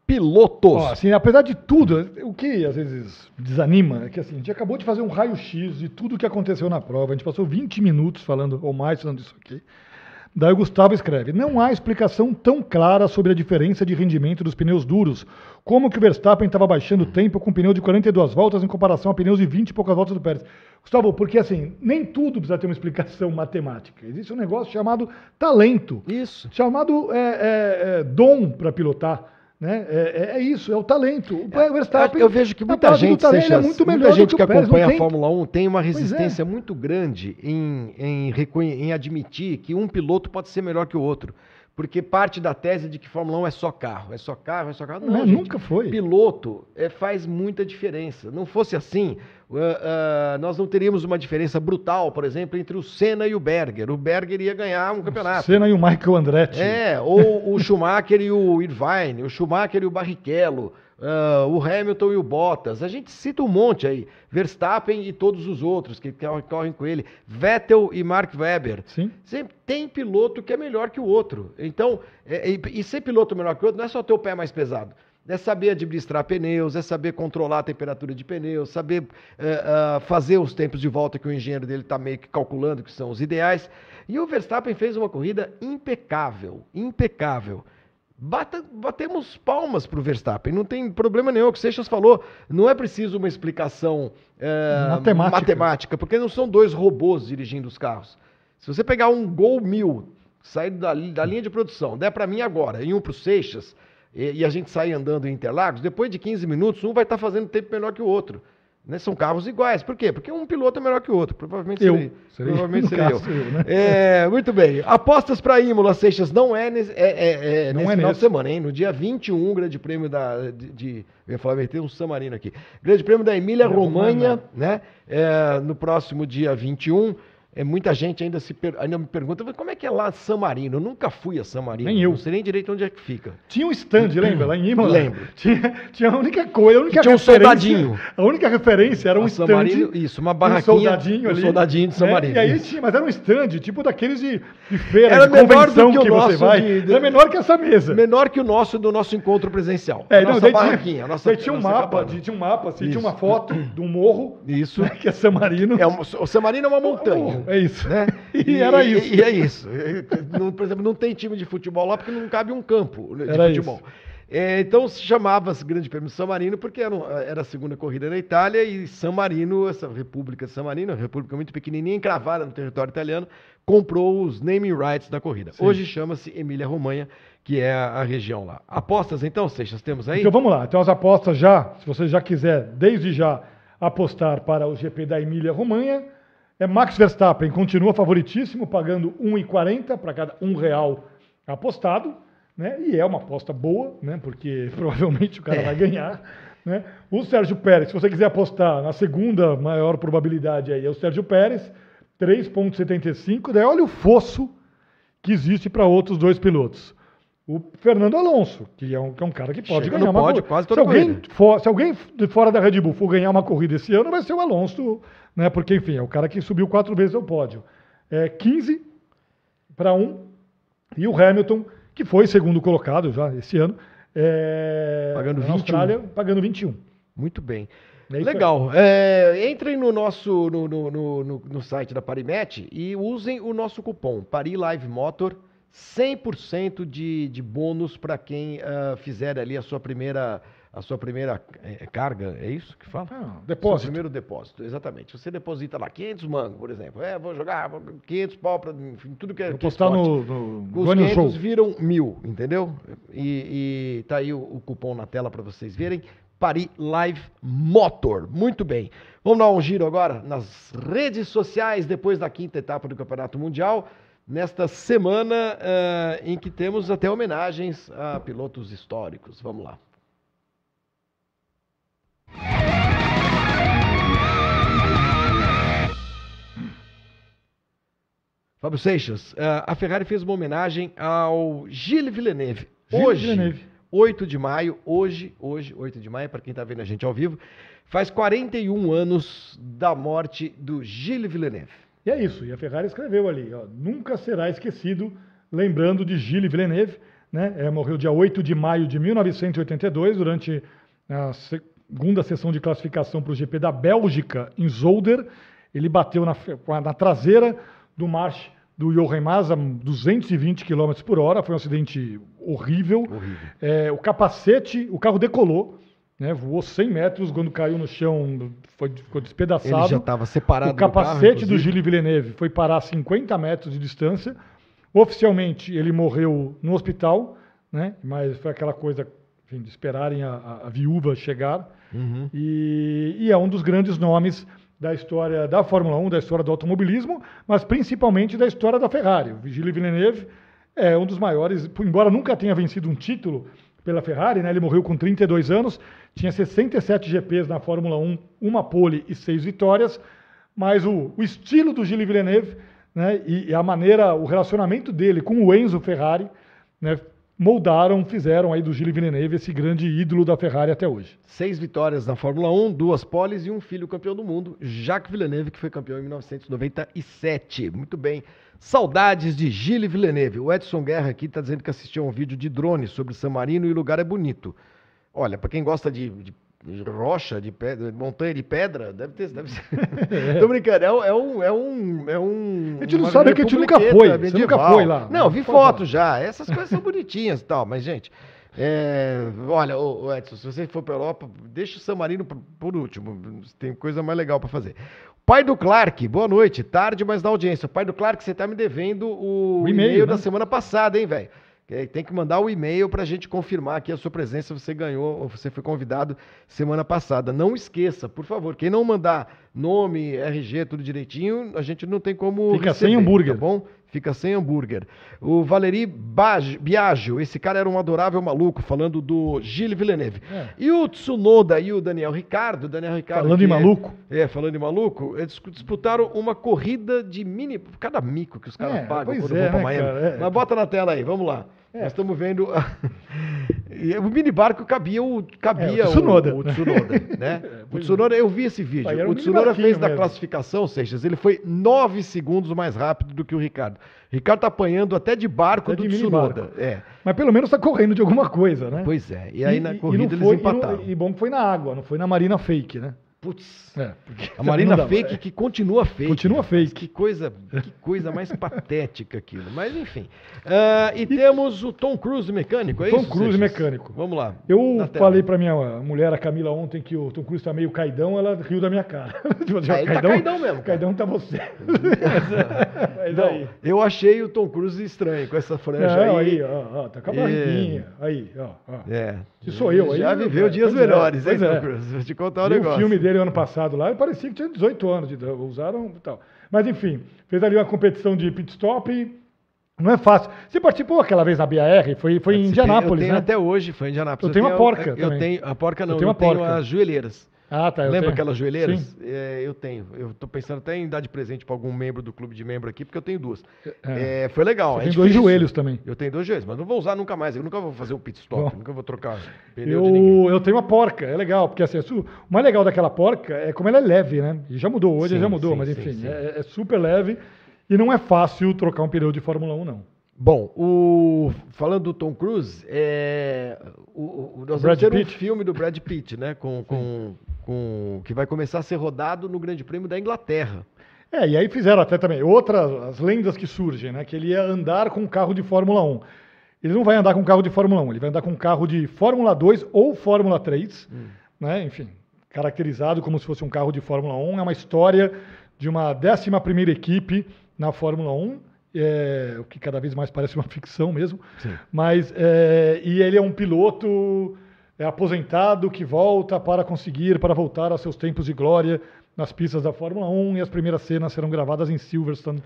Pilotos. Ó, assim, apesar de tudo, o que às vezes desanima é que assim, a gente acabou de fazer um raio-x de tudo o que aconteceu na prova. A gente passou 20 minutos falando, ou mais, falando disso aqui. Daí o Gustavo escreve: Não há explicação tão clara sobre a diferença de rendimento dos pneus duros. Como que o Verstappen estava baixando o tempo com pneu de 42 voltas em comparação a pneus de 20 e poucas voltas do Pérez? Gustavo, porque assim, nem tudo precisa ter uma explicação matemática. Existe um negócio chamado talento Isso. chamado é, é, é, dom para pilotar. Né? É, é- é isso, é o talento. O Verstappen, Eu vejo que muita gente, talento, é muito muita gente que que, Pérez, acompanha a tem- Fórmula 1 tem uma é. resistência muito grande em, em, em admitir que um piloto pode ser melhor que o outro. Porque parte da tese de que Fórmula 1 é só carro, é só carro, é só carro. Não, Não, gente, nunca foi. Piloto é, faz muita diferença. Não fosse assim, ah, ah, nós não teríamos uma diferença brutal, por exemplo, entre o Senna e o Berger. O Berger ia ganhar um campeonato. Senna e o Michael Andretti. É, ou o Schumacher e o Irvine, o Schumacher e o Barrichello, ah, o Hamilton e o Bottas. A gente cita um monte aí. Verstappen e todos os outros que cor- correm com ele. Vettel e Mark Webber. Sim. Sempre tem piloto que é melhor que o outro. Então, é- e, e ser piloto melhor que o outro não é só ter o pé mais pesado. É saber administrar pneus, é saber controlar a temperatura de pneus, saber eh, ah, fazer os tempos de volta que o engenheiro dele está meio que calculando que são os ideais. E o Verstappen fez uma corrida impecável, impecável. Bata, batemos palmas para o Verstappen, não tem problema nenhum. É o que o Seixas falou, não é preciso uma explicação é, Matemática. matemática, porque não são dois robôs dirigindo os carros. Se você pegar um Gol 1000, sair da, da linha de produção, der para mim agora e um para o Seixas, e, e a gente sair andando em Interlagos, depois de 15 minutos, um vai estar fazendo tempo melhor que o outro. Né? São carros iguais. Por quê? Porque um piloto é melhor que o outro. Provavelmente Eu. serei. Serei, Provavelmente serei eu. eu, né? É, muito bem. Apostas para Imola, Seixas, não é, nesse, é, é- é Não nesse é final nesse. de semana, hein? No dia 21, Grande Prêmio da, de, de- Eu ia falar, meter um San Marino aqui. Grande Prêmio da Emília Romanha, né? É, no próximo dia 21. É, muita gente ainda, se ainda me pergunta, "Mas como é que é lá San Marino? Eu nunca fui a San Marino. Nem eu. Não sei nem direito onde é que fica. Tinha um stand, lembra? Lá em Imola. Lembro. Tinha, tinha a única coisa, a única Tinha um soldadinho. A única referência era um A stand. Marino, isso, uma um barraquinha, soldadinho um ali. soldadinho de San né? Marino. E aí tinha, mas era um stand, tipo daqueles de, de feira, Era de convenção que que, você vai. de- de- Era menor que essa mesa. Menor que o nosso do nosso encontro presencial. É, a não, nossa daí barraquinha. tinha, a nossa, daí tinha um mapa, de- tinha um mapa, assim, tinha uma foto de um morro, Isso. que é San Marino. É um, o San Marino é uma montanha. É isso. né? E era isso. E, é isso. Não, por exemplo, não tem time de futebol lá porque não cabe um campo né, de Era futebol. É, então se chamava-se Grande Prêmio San Marino porque era, era a segunda corrida na Itália e San Marino, essa República de San Marino, uma república muito pequenininha, encravada no território italiano, comprou os naming rights da corrida. Sim. Hoje chama-se Emília Romanha, que é a, a região lá. Apostas então, Seixas, temos aí? Então vamos lá. Então as apostas já, se você já quiser, desde já, apostar para o GP da Emília Romanha, é Max Verstappen continua favoritíssimo, pagando 1,40 para cada um real apostado, né? E é uma aposta boa, né? Porque provavelmente o cara É. vai ganhar. Né? O Sérgio Pérez, se você quiser apostar na segunda maior probabilidade aí, é o Sérgio Pérez, 3,75. Daí olha o fosso que existe para outros dois pilotos. O Fernando Alonso, que é um, que é um cara que pode Chega ganhar uma pódio corrida. se alguém for- se alguém de fora da Red Bull for ganhar uma corrida esse ano, vai ser o Alonso, né? Porque, enfim, é o cara que subiu quatro vezes ao pódio. É 15 para 1. E o Hamilton, que foi segundo colocado já esse ano, é, Pagando na 21. Austrália, pagando 21. Muito bem. É. Legal. É, entrem no nosso no, no, no, no- site da Parimet e usem o nosso cupom Pari Live Motor 100% de, de bônus para quem ah, fizer ali a sua primeira a sua primeira eh, carga, é isso que fala? Ah, Seu depósito. primeiro depósito, exatamente. Você deposita lá 500 mangos, por exemplo. É, vou jogar vou- 500 pau para tudo que é Vou que é postar no, no Os Guanyu 500 Show. viram mil, entendeu? E, e tá aí o, o cupom na tela para vocês verem. Pari Live Motor. Muito bem. Vamos dar um giro agora nas redes sociais depois da quinta etapa do Campeonato Mundial. Nesta semana eh, em que temos até homenagens a pilotos históricos. Vamos lá. Fábio Seixas, eh, a Ferrari fez uma homenagem ao Gilles Villeneuve. Gilles Hoje, Villeneuve. 8 de maio, hoje, hoje, 8 de maio, para quem está vendo a gente ao vivo, faz 41 anos da morte do Gilles Villeneuve. E é isso. E a Ferrari escreveu ali, ó, nunca será esquecido, lembrando de Gilles Villeneuve, né? É, morreu dia 8 de maio de 1982, durante a segunda sessão de classificação para o GP da Bélgica, em Zolder. Ele bateu na, na traseira do marche do Jochen Maas a 220 km por hora. Foi um acidente horrível. Horrível. É, o capacete, o carro decolou, né? voou 100 metros, quando caiu no chão, foi, ficou despedaçado. Ele já estava separado O do carro, capacete do. Gilles Villeneuve foi parar a 50 metros de distância. Oficialmente, ele morreu no hospital, né? mas foi aquela coisa enfim, de esperarem a, a- viúva chegar. Uhum. E, e é um dos grandes nomes da história da Fórmula 1, da história do automobilismo, mas principalmente da história da Ferrari. O Gilles Villeneuve é um dos maiores, embora nunca tenha vencido um título pela Ferrari, né? ele morreu com 32 anos, tinha 67 GPs na Fórmula 1, uma pole e seis vitórias, mas o, o estilo do Gilles Villeneuve né? e, e a maneira, o relacionamento dele com o Enzo Ferrari, né? moldaram, fizeram aí do Gilles Villeneuve esse grande ídolo da Ferrari até hoje. Seis vitórias na Fórmula 1, duas poles e um filho campeão do mundo, Jacques Villeneuve, que foi campeão em 1997. Muito bem. Saudades de Gilles Villeneuve. O Edson Guerra aqui está dizendo que assistiu a um vídeo de drone sobre San Marino e o lugar é bonito. Olha, para quem gosta de, de rocha, de pedra, montanha de pedra, deve ter, deve ser. Tô brincando, é, um- é um, é um, é um. A gente não sabe que a gente nunca foi, você medieval. nunca foi lá. Não, vi Pode foto falar. já, essas coisas são bonitinhas e tal, mas gente, é, olha, ô, Edson, se você for pra Europa, deixa o San Marino por, por último, tem coisa mais legal pra fazer. Pai do Clark, boa noite, tarde, mas na audiência. Pai do Clark, você tá me devendo o, O e-mail, e-mail da né? semana passada, hein, velho? Que Tem que mandar o e-mail pra gente confirmar aqui a sua presença, você ganhou ou você foi convidado semana passada. Não esqueça, por favor, quem não mandar nome, RG, tudo direitinho, a gente não tem como Fica sem hambúrguer. Tá bom? Fica sem hambúrguer. O Valeri Biagio, esse cara era um adorável maluco, falando do Gilles Villeneuve. É. E o Tsunoda e o Daniel Ricardo, Daniel Ricardo. Falando que em é- maluco. É, falando em maluco, eles disputaram uma corrida de mini. Cada mico que os caras É, pagam quando é, vão pra né, Miami. cara? É. Mas bota na tela aí, vamos lá. É. Nós estamos vendo. E o mini barco cabia o, cabia É, o Tsunoda. o, o Tsunoda, né? o é. Tsunoda, eu vi esse vídeo. Aí um o Tsunoda fez na mesmo. classificação, Seixas, ele foi 9 segundos mais rápido do que o Ricardo. Ricardo tá apanhando até de barco Até do de Tsunoda. É. Mas pelo menos tá correndo de alguma coisa, né? Pois é. E aí na não corrida foi- eles empataram. E, não- e bom que foi na água, não foi na Marina Fake, né? Putz. É, A Marina dá- Fake que continua fake. Continua fake. Que coisa, que coisa mais patética aquilo. Mas enfim. Ah, e, temos o Tom Cruise mecânico, é Tom isso? Cruise Seixas? mecânico. Vamos lá. Eu falei pra minha mulher, a Camila, ontem, que o Tom Cruise tá meio caidão, ela riu da minha cara. Tipo Ah, ele tá caidão mesmo, cara. Caidão tá você. Mas Não, aí. eu achei o Tom Cruise estranho com essa franja Não, aí. aí, ó, ó, tá com a E- barriguinha. Aí, ó, ó. É. Se sou eu aí, Já eu- viveu é, dias é, melhores, hein, Tom é. Cruise? Vou te contar um o negócio. filme dele ano passado lá, parecia que tinha 18 anos de usaram e tal. Mas enfim, fez ali uma competição de pit stop. e Não é fácil. Você participou aquela vez na BAR, foi, foi em Indianápolis, eu tenho né? até hoje, foi em Indianápolis. Eu tenho uma porca Eu também. tenho, a porca não, Eu eu tenho tenho, uma porca. as joelheiras. Ah, tá. eu Lembra tenho. aquelas joelheiras? É, eu tenho. Eu tô pensando até em dar de presente para algum membro do clube de membro aqui, porque eu tenho duas. É. É, foi legal. Você a tem dois joelhos também. Eu tenho dois joelhos, mas não vou usar nunca mais. Eu nunca vou fazer um pit stop, Bom. nunca vou trocar pneu de ninguém. Eu, eu tenho uma porca, é legal, porque assim, o mais legal daquela porca é como ela é leve, né? E já mudou, hoje Sim, já mudou, sim, mas enfim, sim. É, é super leve e não é fácil trocar um pneu de Fórmula 1, não. Bom, o, falando do Tom Cruise, é, o, o- nós Brad vamos ter um Pitt. filme do Brad Pitt, né? Com, com, com, que vai começar a ser rodado no Grande Prêmio da Inglaterra. É, e aí fizeram até também outras as lendas que surgem, né? Que ele ia andar com um carro de Fórmula 1. Ele não vai andar com um carro de Fórmula 1, ele vai andar com um carro de Fórmula 2 ou Fórmula 3, né? Enfim, caracterizado como se fosse um carro de Fórmula 1. É uma história de uma 11 primeira equipe na Fórmula 1, é, o que cada vez mais parece uma ficção mesmo. Sim. Mas, é, e ele é um piloto é, aposentado que volta para conseguir, para voltar aos seus tempos de glória nas pistas da Fórmula 1 e as primeiras cenas serão gravadas em Silverstone.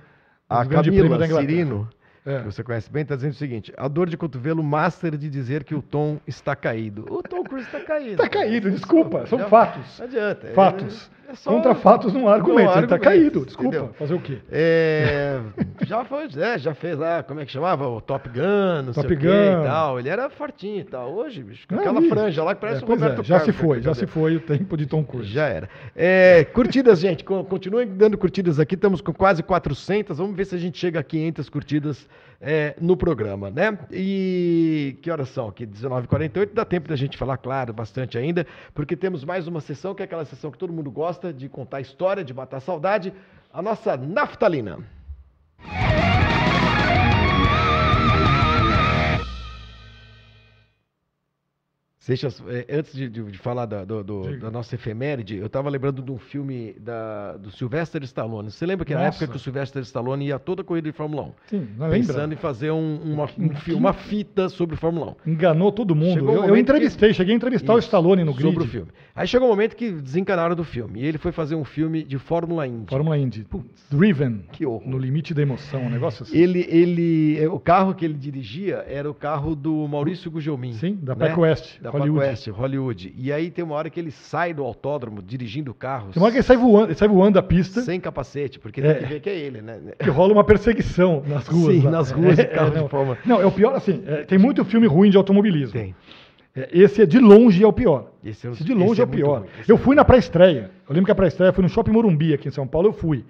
A Camila. Cirino, É. que você conhece bem, está dizendo o seguinte: a dor de cotovelo master de dizer que o Tom está caído. O Tom Cruise está caído. Está caído, desculpa, são Já- fatos. Não adianta. é- Fatos. é só- Contra fatos não há argumento. Ele está caído, desculpa. entendeu? Fazer o quê? É, já foi, é, já fez lá, como é que chamava? O Top Gun, não Top sei o quê Gun. e tal. Ele era fortinho e tal. Hoje, bicho, com aquela vi. franja lá que parece É, o pois Roberto é, já se Carlos, foi, com já se foi o tempo de Tom Cruise. Já era. É, curtidas, gente. co- Continuem dando curtidas aqui. Estamos com quase 400. Vamos ver se a gente chega a 500 curtidas é, no programa, né? E que horas são aqui? 19h48. Dá tempo da gente falar, claro, bastante ainda, porque temos mais uma sessão, que é aquela sessão que todo mundo gosta de contar história, de matar saudade. A nossa naftalina. Seixas, é, antes de, de- de falar da, do- do- da nossa efeméride, eu estava lembrando de um filme da, do Sylvester Stallone. Você lembra que na época que o Sylvester Stallone ia toda a corrida de Fórmula 1? Sim, não Pensando lembra? em fazer um- uma, Que- um uma fita sobre Fórmula 1. Enganou todo mundo. Um Eu, eu entrevistei, cheguei a entrevistar o Isso, Stallone no grid. Sobre o filme. Aí chegou um momento que desencanaram do filme. E ele foi fazer um filme de Fórmula Indy. Fórmula Indy. Driven. Que horror. No limite da emoção, um negócio assim. Ele, ele, o carro que ele dirigia era o carro do Maurício Gugelmin. Sim, da né? Pac West, Da Hollywood. Hollywood. E aí tem uma hora que ele sai do autódromo dirigindo o carro Tem uma hora que ele sai voando, ele sai voando da pista, sem capacete, porque É. tem que ver que é ele, né? que rola uma perseguição nas ruas. Sim, lá. nas ruas de É, carro é, de. Fórmula. Não, é o pior assim, é, tem muito filme ruim de automobilismo. Tem. É, Esse é de longe é o pior. Esse é o- Esse de longe esse é, é o pior. Eu é fui na pré-estreia. Eu lembro que a pré-estreia foi no Shopping Morumbi, aqui em São Paulo, eu fui.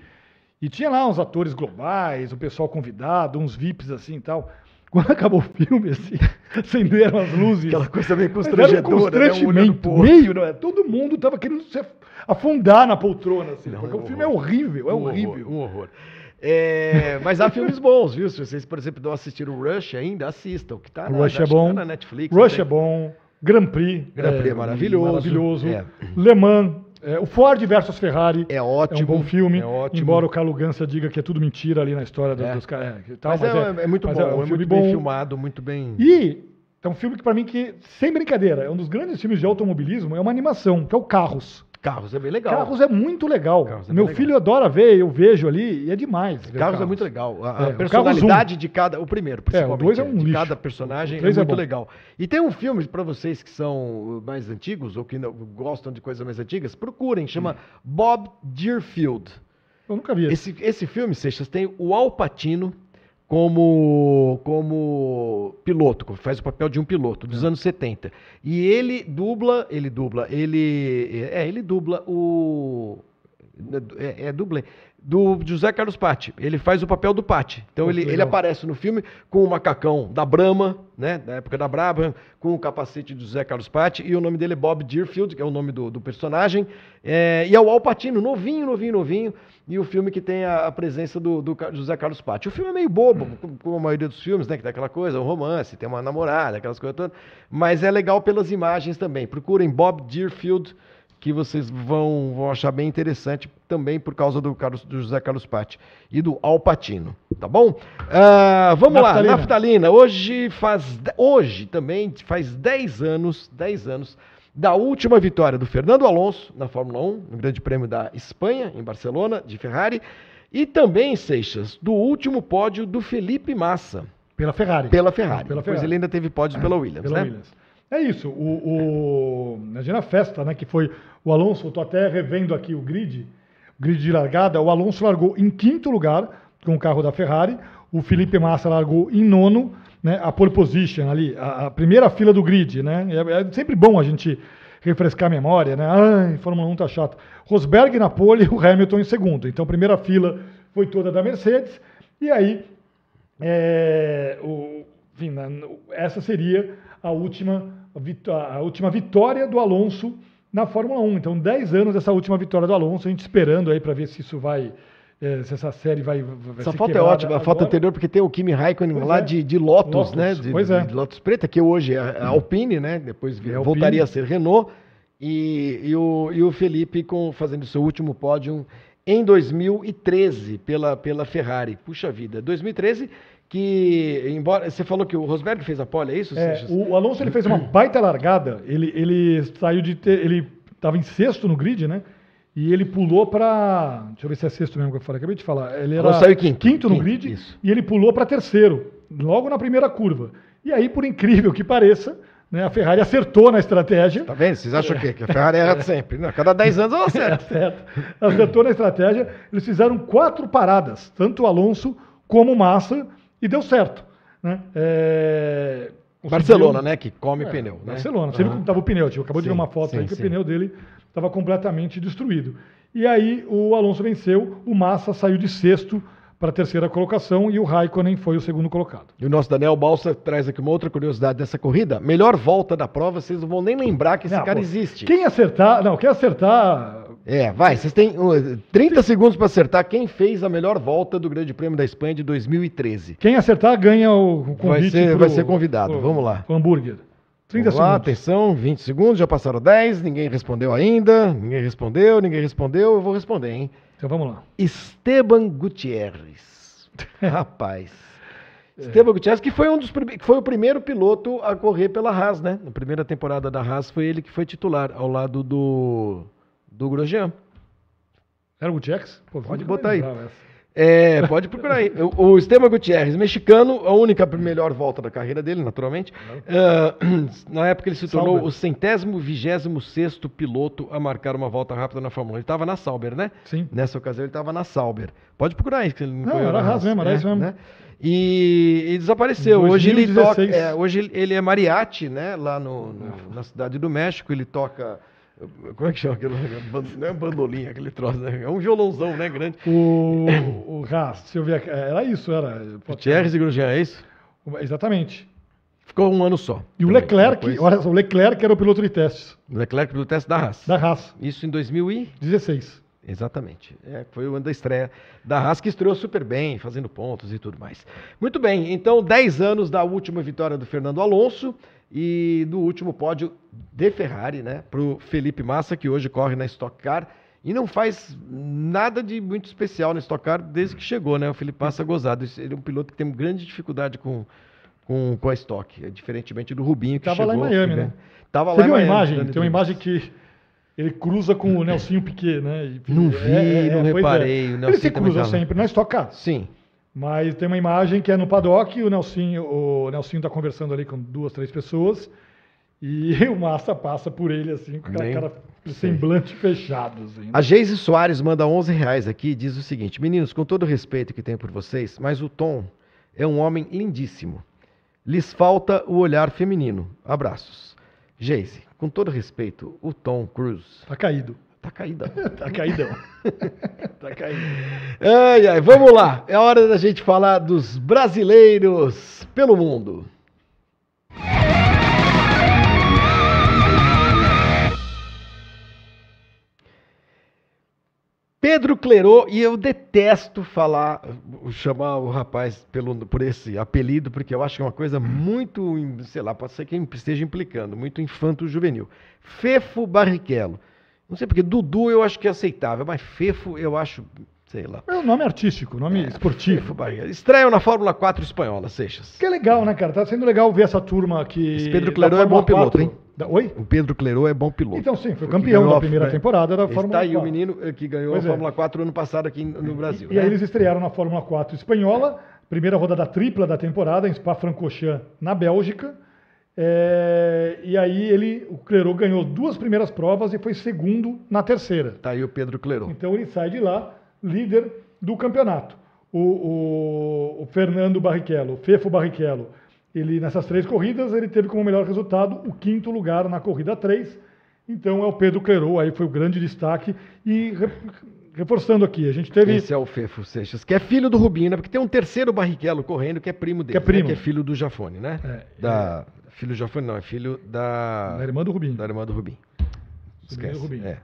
E tinha lá uns atores globais, o pessoal convidado, uns VIPs assim e tal. Quando acabou o filme, assim, acenderam as luzes. Aquela coisa meio era um constrangedora, né? Um meio, não é? Todo mundo tava querendo se afundar na poltrona, assim, Não, porque um o filme é horrível, é Um horrível. horror, um horror. É, mas há filmes bons, viu? Se vocês, por exemplo, não assistiram o Rush ainda, assistam. Que tá na, Rush é que bom. tá na Netflix. Rush é bom. Grand Prix. Grand Prix é maravilhoso. maravilhoso. É. Le Mans. É, o Ford versus Ferrari. É É um ótimo. bom filme, É ótimo. embora o Carlo Gansa diga que é tudo mentira ali na história dos, É. dos caras. é, tal, Mas, é, é muito mas bom, é, um filme muito bom. bem filmado, muito bem. E é um filme que, pra mim, que, sem brincadeira, é um dos grandes filmes de automobilismo, é uma animação, que é o Carros. Carros é bem legal. Carros é muito legal. Carros é Meu filho adora ver, eu vejo ali, e é demais. ver Carros é muito legal. A, a É, o personalidade de cada. O primeiro, principalmente. dois é um de lixo. cada personagem O é três é muito bom. legal. E tem um filme para vocês que são mais antigos ou que não- gostam de coisas mais antigas, procurem, chama Bob Deerfield. Eu nunca vi esse. Esse, esse filme, Seixas, tem o Al Pacino como, como piloto, faz o papel de um piloto dos anos 70. E ele dubla, ele dubla, ele é, ele dubla o é, é dublê do José Carlos Patti. Ele faz o papel do Patti. Então ele, ele aparece no filme com o macacão da Brahma, né, da época da Brabham, com o capacete de José Carlos Patti e o nome dele é Bob Deerfield, que é o nome do, do personagem. É, e é o Al Pacino, novinho, novinho, novinho. E o filme que tem a, a presença do, do José Carlos Patti. O filme é meio bobo, como, como a maioria dos filmes, né? Que tem aquela coisa, um romance, tem uma namorada, aquelas coisas todas. Mas é legal pelas imagens também. Procurem Bob Deerfield, que vocês vão, vão achar bem interessante também por causa do, Carlos, do José Carlos Patti e do Al Pacino, tá bom? Ah, vamos lá, Naftalina. Naftalina. Hoje faz, hoje também faz 10 anos, 10 anos da última vitória do Fernando Alonso na Fórmula 1, no Grande Prêmio da Espanha, em Barcelona, de Ferrari, e também, Seixas, do último pódio do Felipe Massa, Pela Ferrari. pela Ferrari. Pela Ferrari. ele ainda teve pódios pela Williams, Pela né? Williams. É isso. O, o, imagina a festa, né? Que foi o Alonso. Tô até revendo aqui o grid, o grid de largada. O Alonso largou em quinto lugar com o carro da Ferrari. O Felipe Massa largou em nono, né? A pole position ali, a, a primeira fila do grid, né? É, é sempre bom a gente refrescar a memória, né? Ai, Fórmula 1 tá chato. Rosberg na pole, o Hamilton em segundo. Então, primeira fila foi toda da Mercedes. E aí, é, o, enfim, essa seria a última, a última vitória do Alonso na Fórmula 1. Então, 10 anos dessa última vitória do Alonso, a gente esperando aí para ver se isso vai, eh, se essa série vai, vai Essa foto é ótima, a foto agora. anterior, porque tem o Kimi Raikkonen Pois lá é. de, de Lotus, Lotus, né? De, pois é. de Lotus Preta, que hoje é a Alpine, né? Depois É, voltaria Alpine. a ser Renault. E, e o, e o Felipe com, fazendo seu último pódio em 2013 pela, pela Ferrari. Puxa vida, 2013 que, embora você falou que o Rosberg fez a pole, é isso? É, o Alonso ele fez uma baita largada. Ele, ele saiu de ter, ele estava em sexto no grid, né? E ele pulou para, deixa eu ver se é sexto mesmo que eu falei, acabei de falar. Ele era saiu quinto. no Quinto, grid isso. e ele pulou para terceiro, logo na primeira curva. E aí, por incrível que pareça, né, a Ferrari acertou na estratégia. Tá vendo? Vocês acham o quê? Que a Ferrari erra sempre. Não, cada 10 anos ela acerta. Acerta. Acertou na estratégia. Eles fizeram quatro paradas, tanto o Alonso como o Massa, e deu certo. Né? É, Barcelona, né? Que come É, pneu. Né? Barcelona. Você viu como estava o pneu? Tipo, acabou de ver Sim, uma foto sim, aí que sim. o pneu dele estava completamente destruído. E aí o Alonso venceu, o Massa saiu de sexto para a terceira colocação e o Raikkonen foi o segundo colocado. E o nosso Daniel Balsa traz aqui uma outra curiosidade dessa corrida. Melhor volta da prova, vocês não vão nem lembrar que esse Não, cara pô, existe. Quem acertar, não, quem acertar, É, vai, vocês têm uh, 30 segundos para acertar quem fez a melhor volta do Grande Prêmio da Espanha de 2013. quem acertar ganha o o convite. Vai ser- pro- vai ser convidado. pro- Vamos lá. pro hambúrguer. 30 Vamos lá, segundos. atenção, 20 segundos, já passaram 10, ninguém respondeu ainda, ninguém respondeu, ninguém respondeu, eu vou responder, hein? Então vamos lá. Esteban Gutierrez. Rapaz. Esteban Gutierrez, que foi, um dos, que foi o primeiro piloto a correr pela Haas, né? Na primeira temporada da Haas foi ele que foi titular, ao lado do, do Grosjean. Era o Gutierrez? Pô, Pode botar aí. É, pode procurar aí. O, o Esteban Gutierrez, mexicano, a única melhor volta da carreira dele, naturalmente. Ah, na época ele se tornou Sauber. o centésimo, vigésimo sexto piloto a marcar uma volta rápida na Fórmula 1. Ele estava na Sauber, né? Sim. Nessa ocasião ele estava na Sauber. Pode procurar aí. que ele Não, foi era Haas mesmo, era isso mesmo. né? E, e desapareceu. Hoje ele 2016. toca. é, hoje ele- ele é mariachi, né? Lá no, no- na cidade do México. Ele toca. Como é que chama aquilo? Não é bandolim, aquele troço, né? É um violãozão, né? Grande. O, o Haas, deixa eu ver. aqui, Era isso, era. Gutierrez e Grosjean, é isso? Exatamente. Ficou um ano só. E o. Leclerc, Depois- olha só, o Leclerc era o piloto de testes Leclerc do teste da Haas. da Haas, Isso em 2000 e... 16. Exatamente. É, foi o ano da estreia da Haas, que estreou super bem, fazendo pontos e tudo mais. Muito bem, então 10 anos da última vitória do Fernando Alonso e do último pódio de Ferrari, né? Para o Felipe Massa, que hoje corre na Stock Car e não faz nada de muito especial na Stock Car desde que chegou, né? O Felipe Massa gozado. Ele é um piloto que tem grande dificuldade com, com, com a Stock, é diferentemente do Rubinho, que Tava chegou... lá em Miami, que- né? Tava Você lá em viu a Miami, imagem? dando Tem uma imagem que ele cruza com o Nelsinho Piquet, né? E- Não vi, não pois reparei, o Ele se cruza sempre na Stock Car. Sim. Mas tem uma imagem que é no paddock, o Nelsinho, o Nelsinho tá conversando ali com duas, três pessoas, e o Massa passa por ele assim, com aquela cara semblante fechado. Assim, né? A Geise Soares manda 11 reais aqui e diz o seguinte: Meninos, com todo o respeito que tenho por vocês, mas o Tom é um homem lindíssimo. Lhes falta o olhar feminino. Abraços. Geise, com todo respeito, o Tom Cruise Tá caído. Tá caído. Tá caidão. tá caído. Ai, ai, vamos lá. É hora da gente falar dos brasileiros pelo mundo. Pedro Clerô, e eu detesto falar, chamar o rapaz pelo, por esse apelido, porque eu acho que é uma coisa muito, sei lá, pode ser que esteja implicando, muito infanto-juvenil. Fefo Barrichello. Não sei porque Dudu eu acho que é aceitável, mas Fefo eu acho, sei lá. É um nome artístico, nome esportivo. Fefo Barrichello. Estreiam na Fórmula 4 espanhola, Seixas. Que é legal, né, cara? Tá sendo legal ver essa turma aqui. Esse Pedro Clerô é bom piloto, 4. hein? Da- Oi? O Pedro Clerô é bom piloto. Então, sim, foi que campeão da a- primeira né? temporada da Está Fórmula aí 4. o menino eh, que ganhou Pois a é. Fórmula 4 ano passado aqui no Brasil. E né? aí eles estrearam na Fórmula 4 espanhola, primeira rodada tripla da temporada, em Spa-Francorchamps, na Bélgica. É, e aí ele, o Clerô ganhou duas primeiras provas e foi segundo na terceira. Tá aí o Pedro Clerô. Então ele sai de lá líder do campeonato. O, o- o Fernando Barrichello, o Fefo Barrichello, ele nessas três corridas ele teve como melhor resultado o quinto lugar na corrida 3. Então é o Pedro Clerô, aí foi o grande destaque. E re- reforçando aqui, a gente teve Esse é o Fefo Seixas, que é filho do Rubinho, né? Porque tem um terceiro Barrichello correndo que é primo dele. Que é primo. Que é filho do Jafone, né? É, da... Filho do Jafone não, é filho da... da irmã do Rubinho. da irmã do Rubinho. Esquece. do Rubinho. É,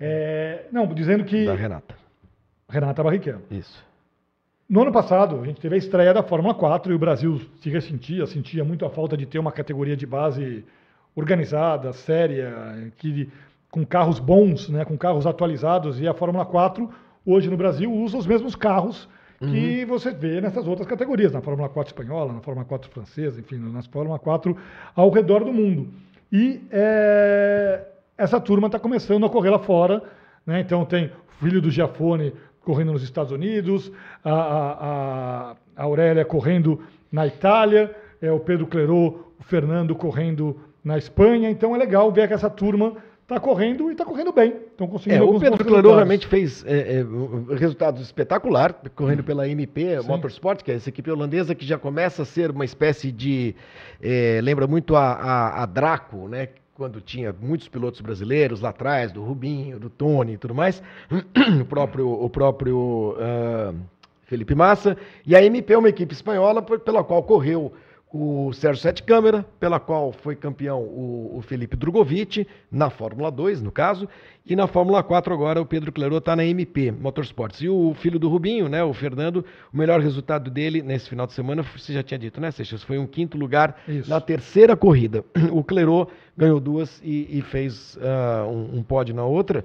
É, não, dizendo que da Renata. Renata Barrichello. Isso. No ano passado, a gente teve a estreia da Fórmula 4 e o Brasil se ressentia, sentia muito a falta de ter uma categoria de base organizada, séria, que, com carros bons, né, com carros atualizados. E a Fórmula 4, hoje no Brasil, usa os mesmos carros que você vê nessas outras categorias, na Fórmula 4 espanhola, na Fórmula 4 francesa, enfim, na Fórmula 4 ao redor do mundo. E é, essa turma está começando a correr lá fora. Né? Então tem o filho do Giafone correndo nos Estados Unidos, a, a, a- a Aurélia correndo na Itália, é, o Pedro Clerô, o Fernando correndo na Espanha. Então é legal ver que essa turma está correndo e está correndo bem. Estão conseguindo É, o Pedro resultados. realmente fez é, é, resultados espetacular, correndo pela MP Sim. Motorsport, que é essa equipe holandesa que já começa a ser uma espécie de. é, lembra muito a, a, a Draco, né? Quando tinha muitos pilotos brasileiros lá atrás, do Rubinho, do Tony e tudo mais, o próprio, o próprio ah, Felipe Massa. E a MP é uma equipe espanhola pela qual correu o Sérgio Sete Câmara, pela qual foi campeão o, o Felipe Drogovic, na Fórmula 2, no caso, e na Fórmula 4 agora o Pedro Clerô está na MP Motorsports. E o filho do Rubinho, né, o Fernando, o melhor resultado dele nesse final de semana, você já tinha dito, né, Seixas? Foi um quinto lugar Isso. na terceira corrida. O Clerô ganhou duas e, e fez ah, um, um pódio na outra.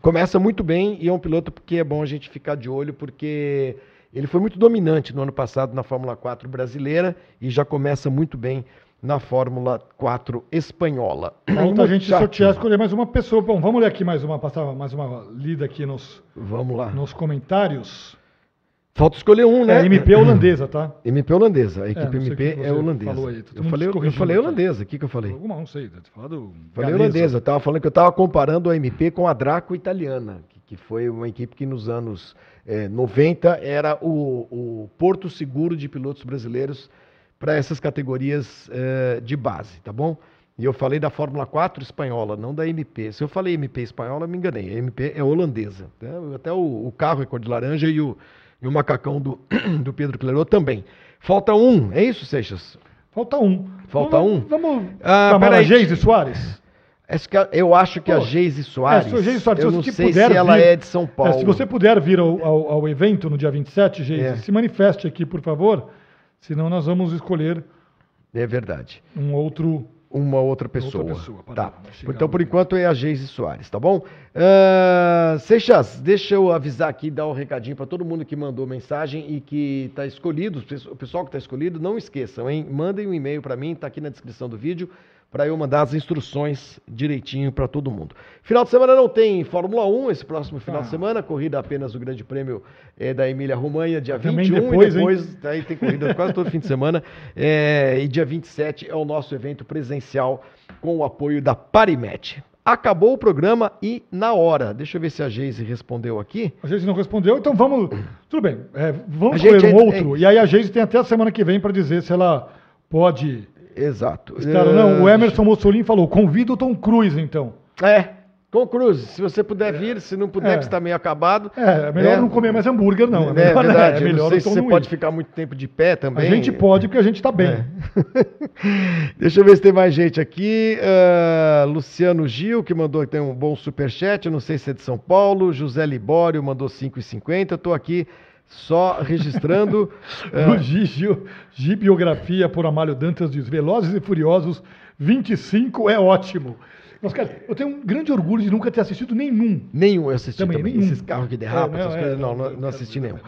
Começa muito bem e é um piloto que é bom a gente ficar de olho, porque ele foi muito dominante no ano passado na Fórmula 4 brasileira e já começa muito bem na Fórmula 4 espanhola. Falta a gente Muchacho. sortear, escolher mais uma pessoa. Bom, vamos ler aqui mais uma, passar mais uma lida aqui nos, Vamos lá. nos comentários. Falta escolher um, né? É, MP holandesa, tá? MP holandesa. A equipe o MP é holandesa. falou aí, eu falei, eu falei holandesa. O que, que eu falei? Alguma, não sei, Falei galesa. holandesa. Eu estava falando que eu estava comparando a MP com a Draco italiana, que, foi uma equipe que nos anos eh, 90 era o, o porto seguro de pilotos brasileiros para essas categorias eh, de base, tá bom? E eu falei da Fórmula 4 espanhola, não da MP. Se eu falei MP espanhola, eu me enganei. A MP é holandesa. né? Até o, o carro é cor de laranja e o, e o macacão do, do Pedro Clerot também. Falta um, é isso, Seixas? Falta um. Falta vamos, um? Vamos Ah, peraí. Geise Soares? A- Eu acho que a Pô, Geise Soares. é, se a Geise Soares, eu se não você sei puder se ela vir- é de São Paulo. É, se você puder vir ao, ao- ao evento no dia 27, Geise, É. se manifeste aqui, por favor. Senão nós vamos escolher É verdade. um outro. Uma outra pessoa. pessoa, para- tá. Então, por enquanto, é a Geise Soares, tá bom? Ah, Seixas, deixa eu avisar aqui, dar um recadinho para todo mundo que mandou mensagem e que está escolhido, o pesso- o pessoal que está escolhido, não esqueçam, hein? Mandem um e-mail para mim, tá aqui na descrição do vídeo, para eu mandar as instruções direitinho para todo mundo. Final de semana não tem Fórmula 1, esse próximo final Ah. de semana, corrida apenas o Grande Prêmio eh, da Emília Romanha, dia Também 21, depois, e depois aí tem corrida quase todo fim de semana. É, e dia 27 é o nosso evento presencial com o apoio da Parimet. Acabou o programa e na hora. Deixa eu ver se a Geise respondeu aqui. A Geise não respondeu, então vamos. Tudo bem, é, vamos escolher um é- outro. E aí a Geise tem até a semana que vem para dizer se ela pode Exato. ou não. O Emerson Mussolini falou: convida o Tom Cruise, então. É, com Cruz. Se você puder vir, se não puder, É. que está meio acabado. É, é melhor É. não comer mais hambúrguer, não. É, melhor, verdade. É eu melhor não sei se Tom você não pode ir. ficar muito tempo de pé A também. gente pode porque a gente tá bem. É. Deixa eu ver se tem mais gente aqui. Ah, Luciano Gil, que mandou tem um bom superchat. Eu não sei se é de São Paulo. José Libório mandou 5,50. Eu tô aqui só registrando. No Gigio, Gi Biografia por Amálio Dantas diz: Velozes e Furiosos 25 é ótimo. Mas, cara, eu tenho um grande orgulho de nunca ter assistido nenhum. nenhum eu assisti também. Também, nenhum. Esses carros que derrapam, É, essas é, coisas. Não, não, não, não assisti não, nenhum.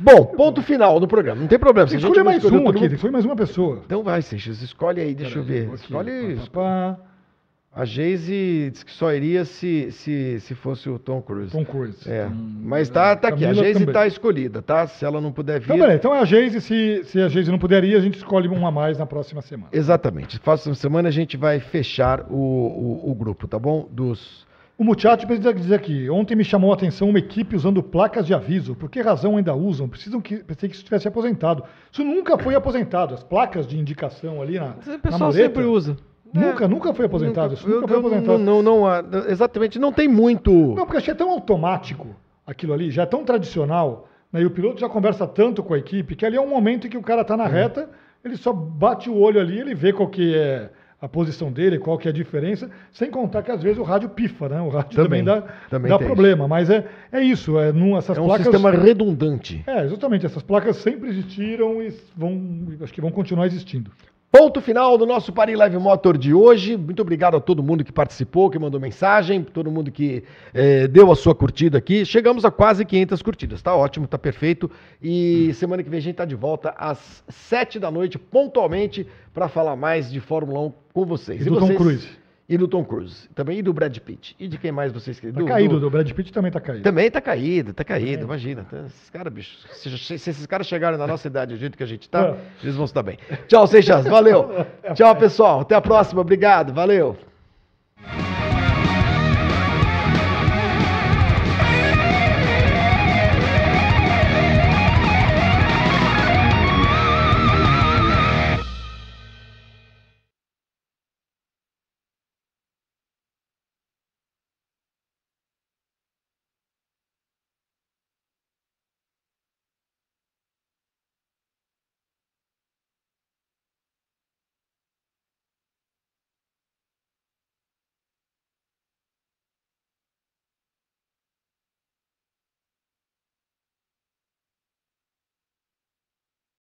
Bom, ponto final do programa. Não tem problema. Tem que escolher mais um aqui, tem mundo- que escolher mais uma pessoa. Então vai, Seixas. Escolhe aí, deixa eu ver. aqui. Escolhe. Pá, pá, pá. A Geise disse que só iria se, se, se fosse o Tom Cruise. Tom Cruise. É, Hum, mas tá, tá aqui. A Geise tá escolhida, tá? Se ela não puder vir. Então, beleza. Então é a Geise. Se, se a Geise não puder ir, a gente escolhe um a mais na próxima semana. Exatamente. Próxima semana a gente vai fechar o, o, o grupo, tá bom? Dos. O Muchacho precisa dizer aqui. Ontem me chamou a atenção uma equipe usando placas de aviso. Por que razão ainda usam? Precisam que pensei que isso tivesse aposentado. Isso nunca foi aposentado. As placas de indicação ali na, O na pessoal sempre usa. Nunca, É. nunca foi aposentado. Isso eu- nunca foi eu aposentado. Não, não, não, exatamente, não tem muito. Não, porque achei tão automático aquilo ali, já é tão tradicional, né? e o piloto já conversa tanto com a equipe, que ali é um momento em que o cara tá na reta, ele só bate o olho ali, ele vê qual que é a posição dele, qual que é a diferença, sem contar que às vezes o rádio pifa, né? O rádio também, Também, dá, também dá problema, mas é, é isso, é, num, essas é um placas... sistema redundante. É, exatamente, essas placas sempre existiram e vão, acho que vão continuar existindo. Ponto final do nosso Paris Live Motor de hoje. Muito obrigado a todo mundo que participou, que mandou mensagem, todo mundo que eh, deu a sua curtida aqui. Chegamos a quase 500 curtidas. Tá ótimo, tá perfeito. E semana que vem a gente tá de volta às 7 da noite, pontualmente, para falar mais de Fórmula 1 com vocês. E do Tom vocês- Cruise. E do Tom Cruise. Também e do Brad Pitt. E de quem mais vocês querem? Tá caído, o Brad Pitt também tá caído. Também tá caído, tá caído, imagina. Tá- Esses caras, bicho, se, se- se esses caras chegarem na nossa idade do jeito que a gente tá, É. eles vão se dar bem. Tchau, Seixas, valeu. Tchau, pessoal. Até a próxima, obrigado, valeu.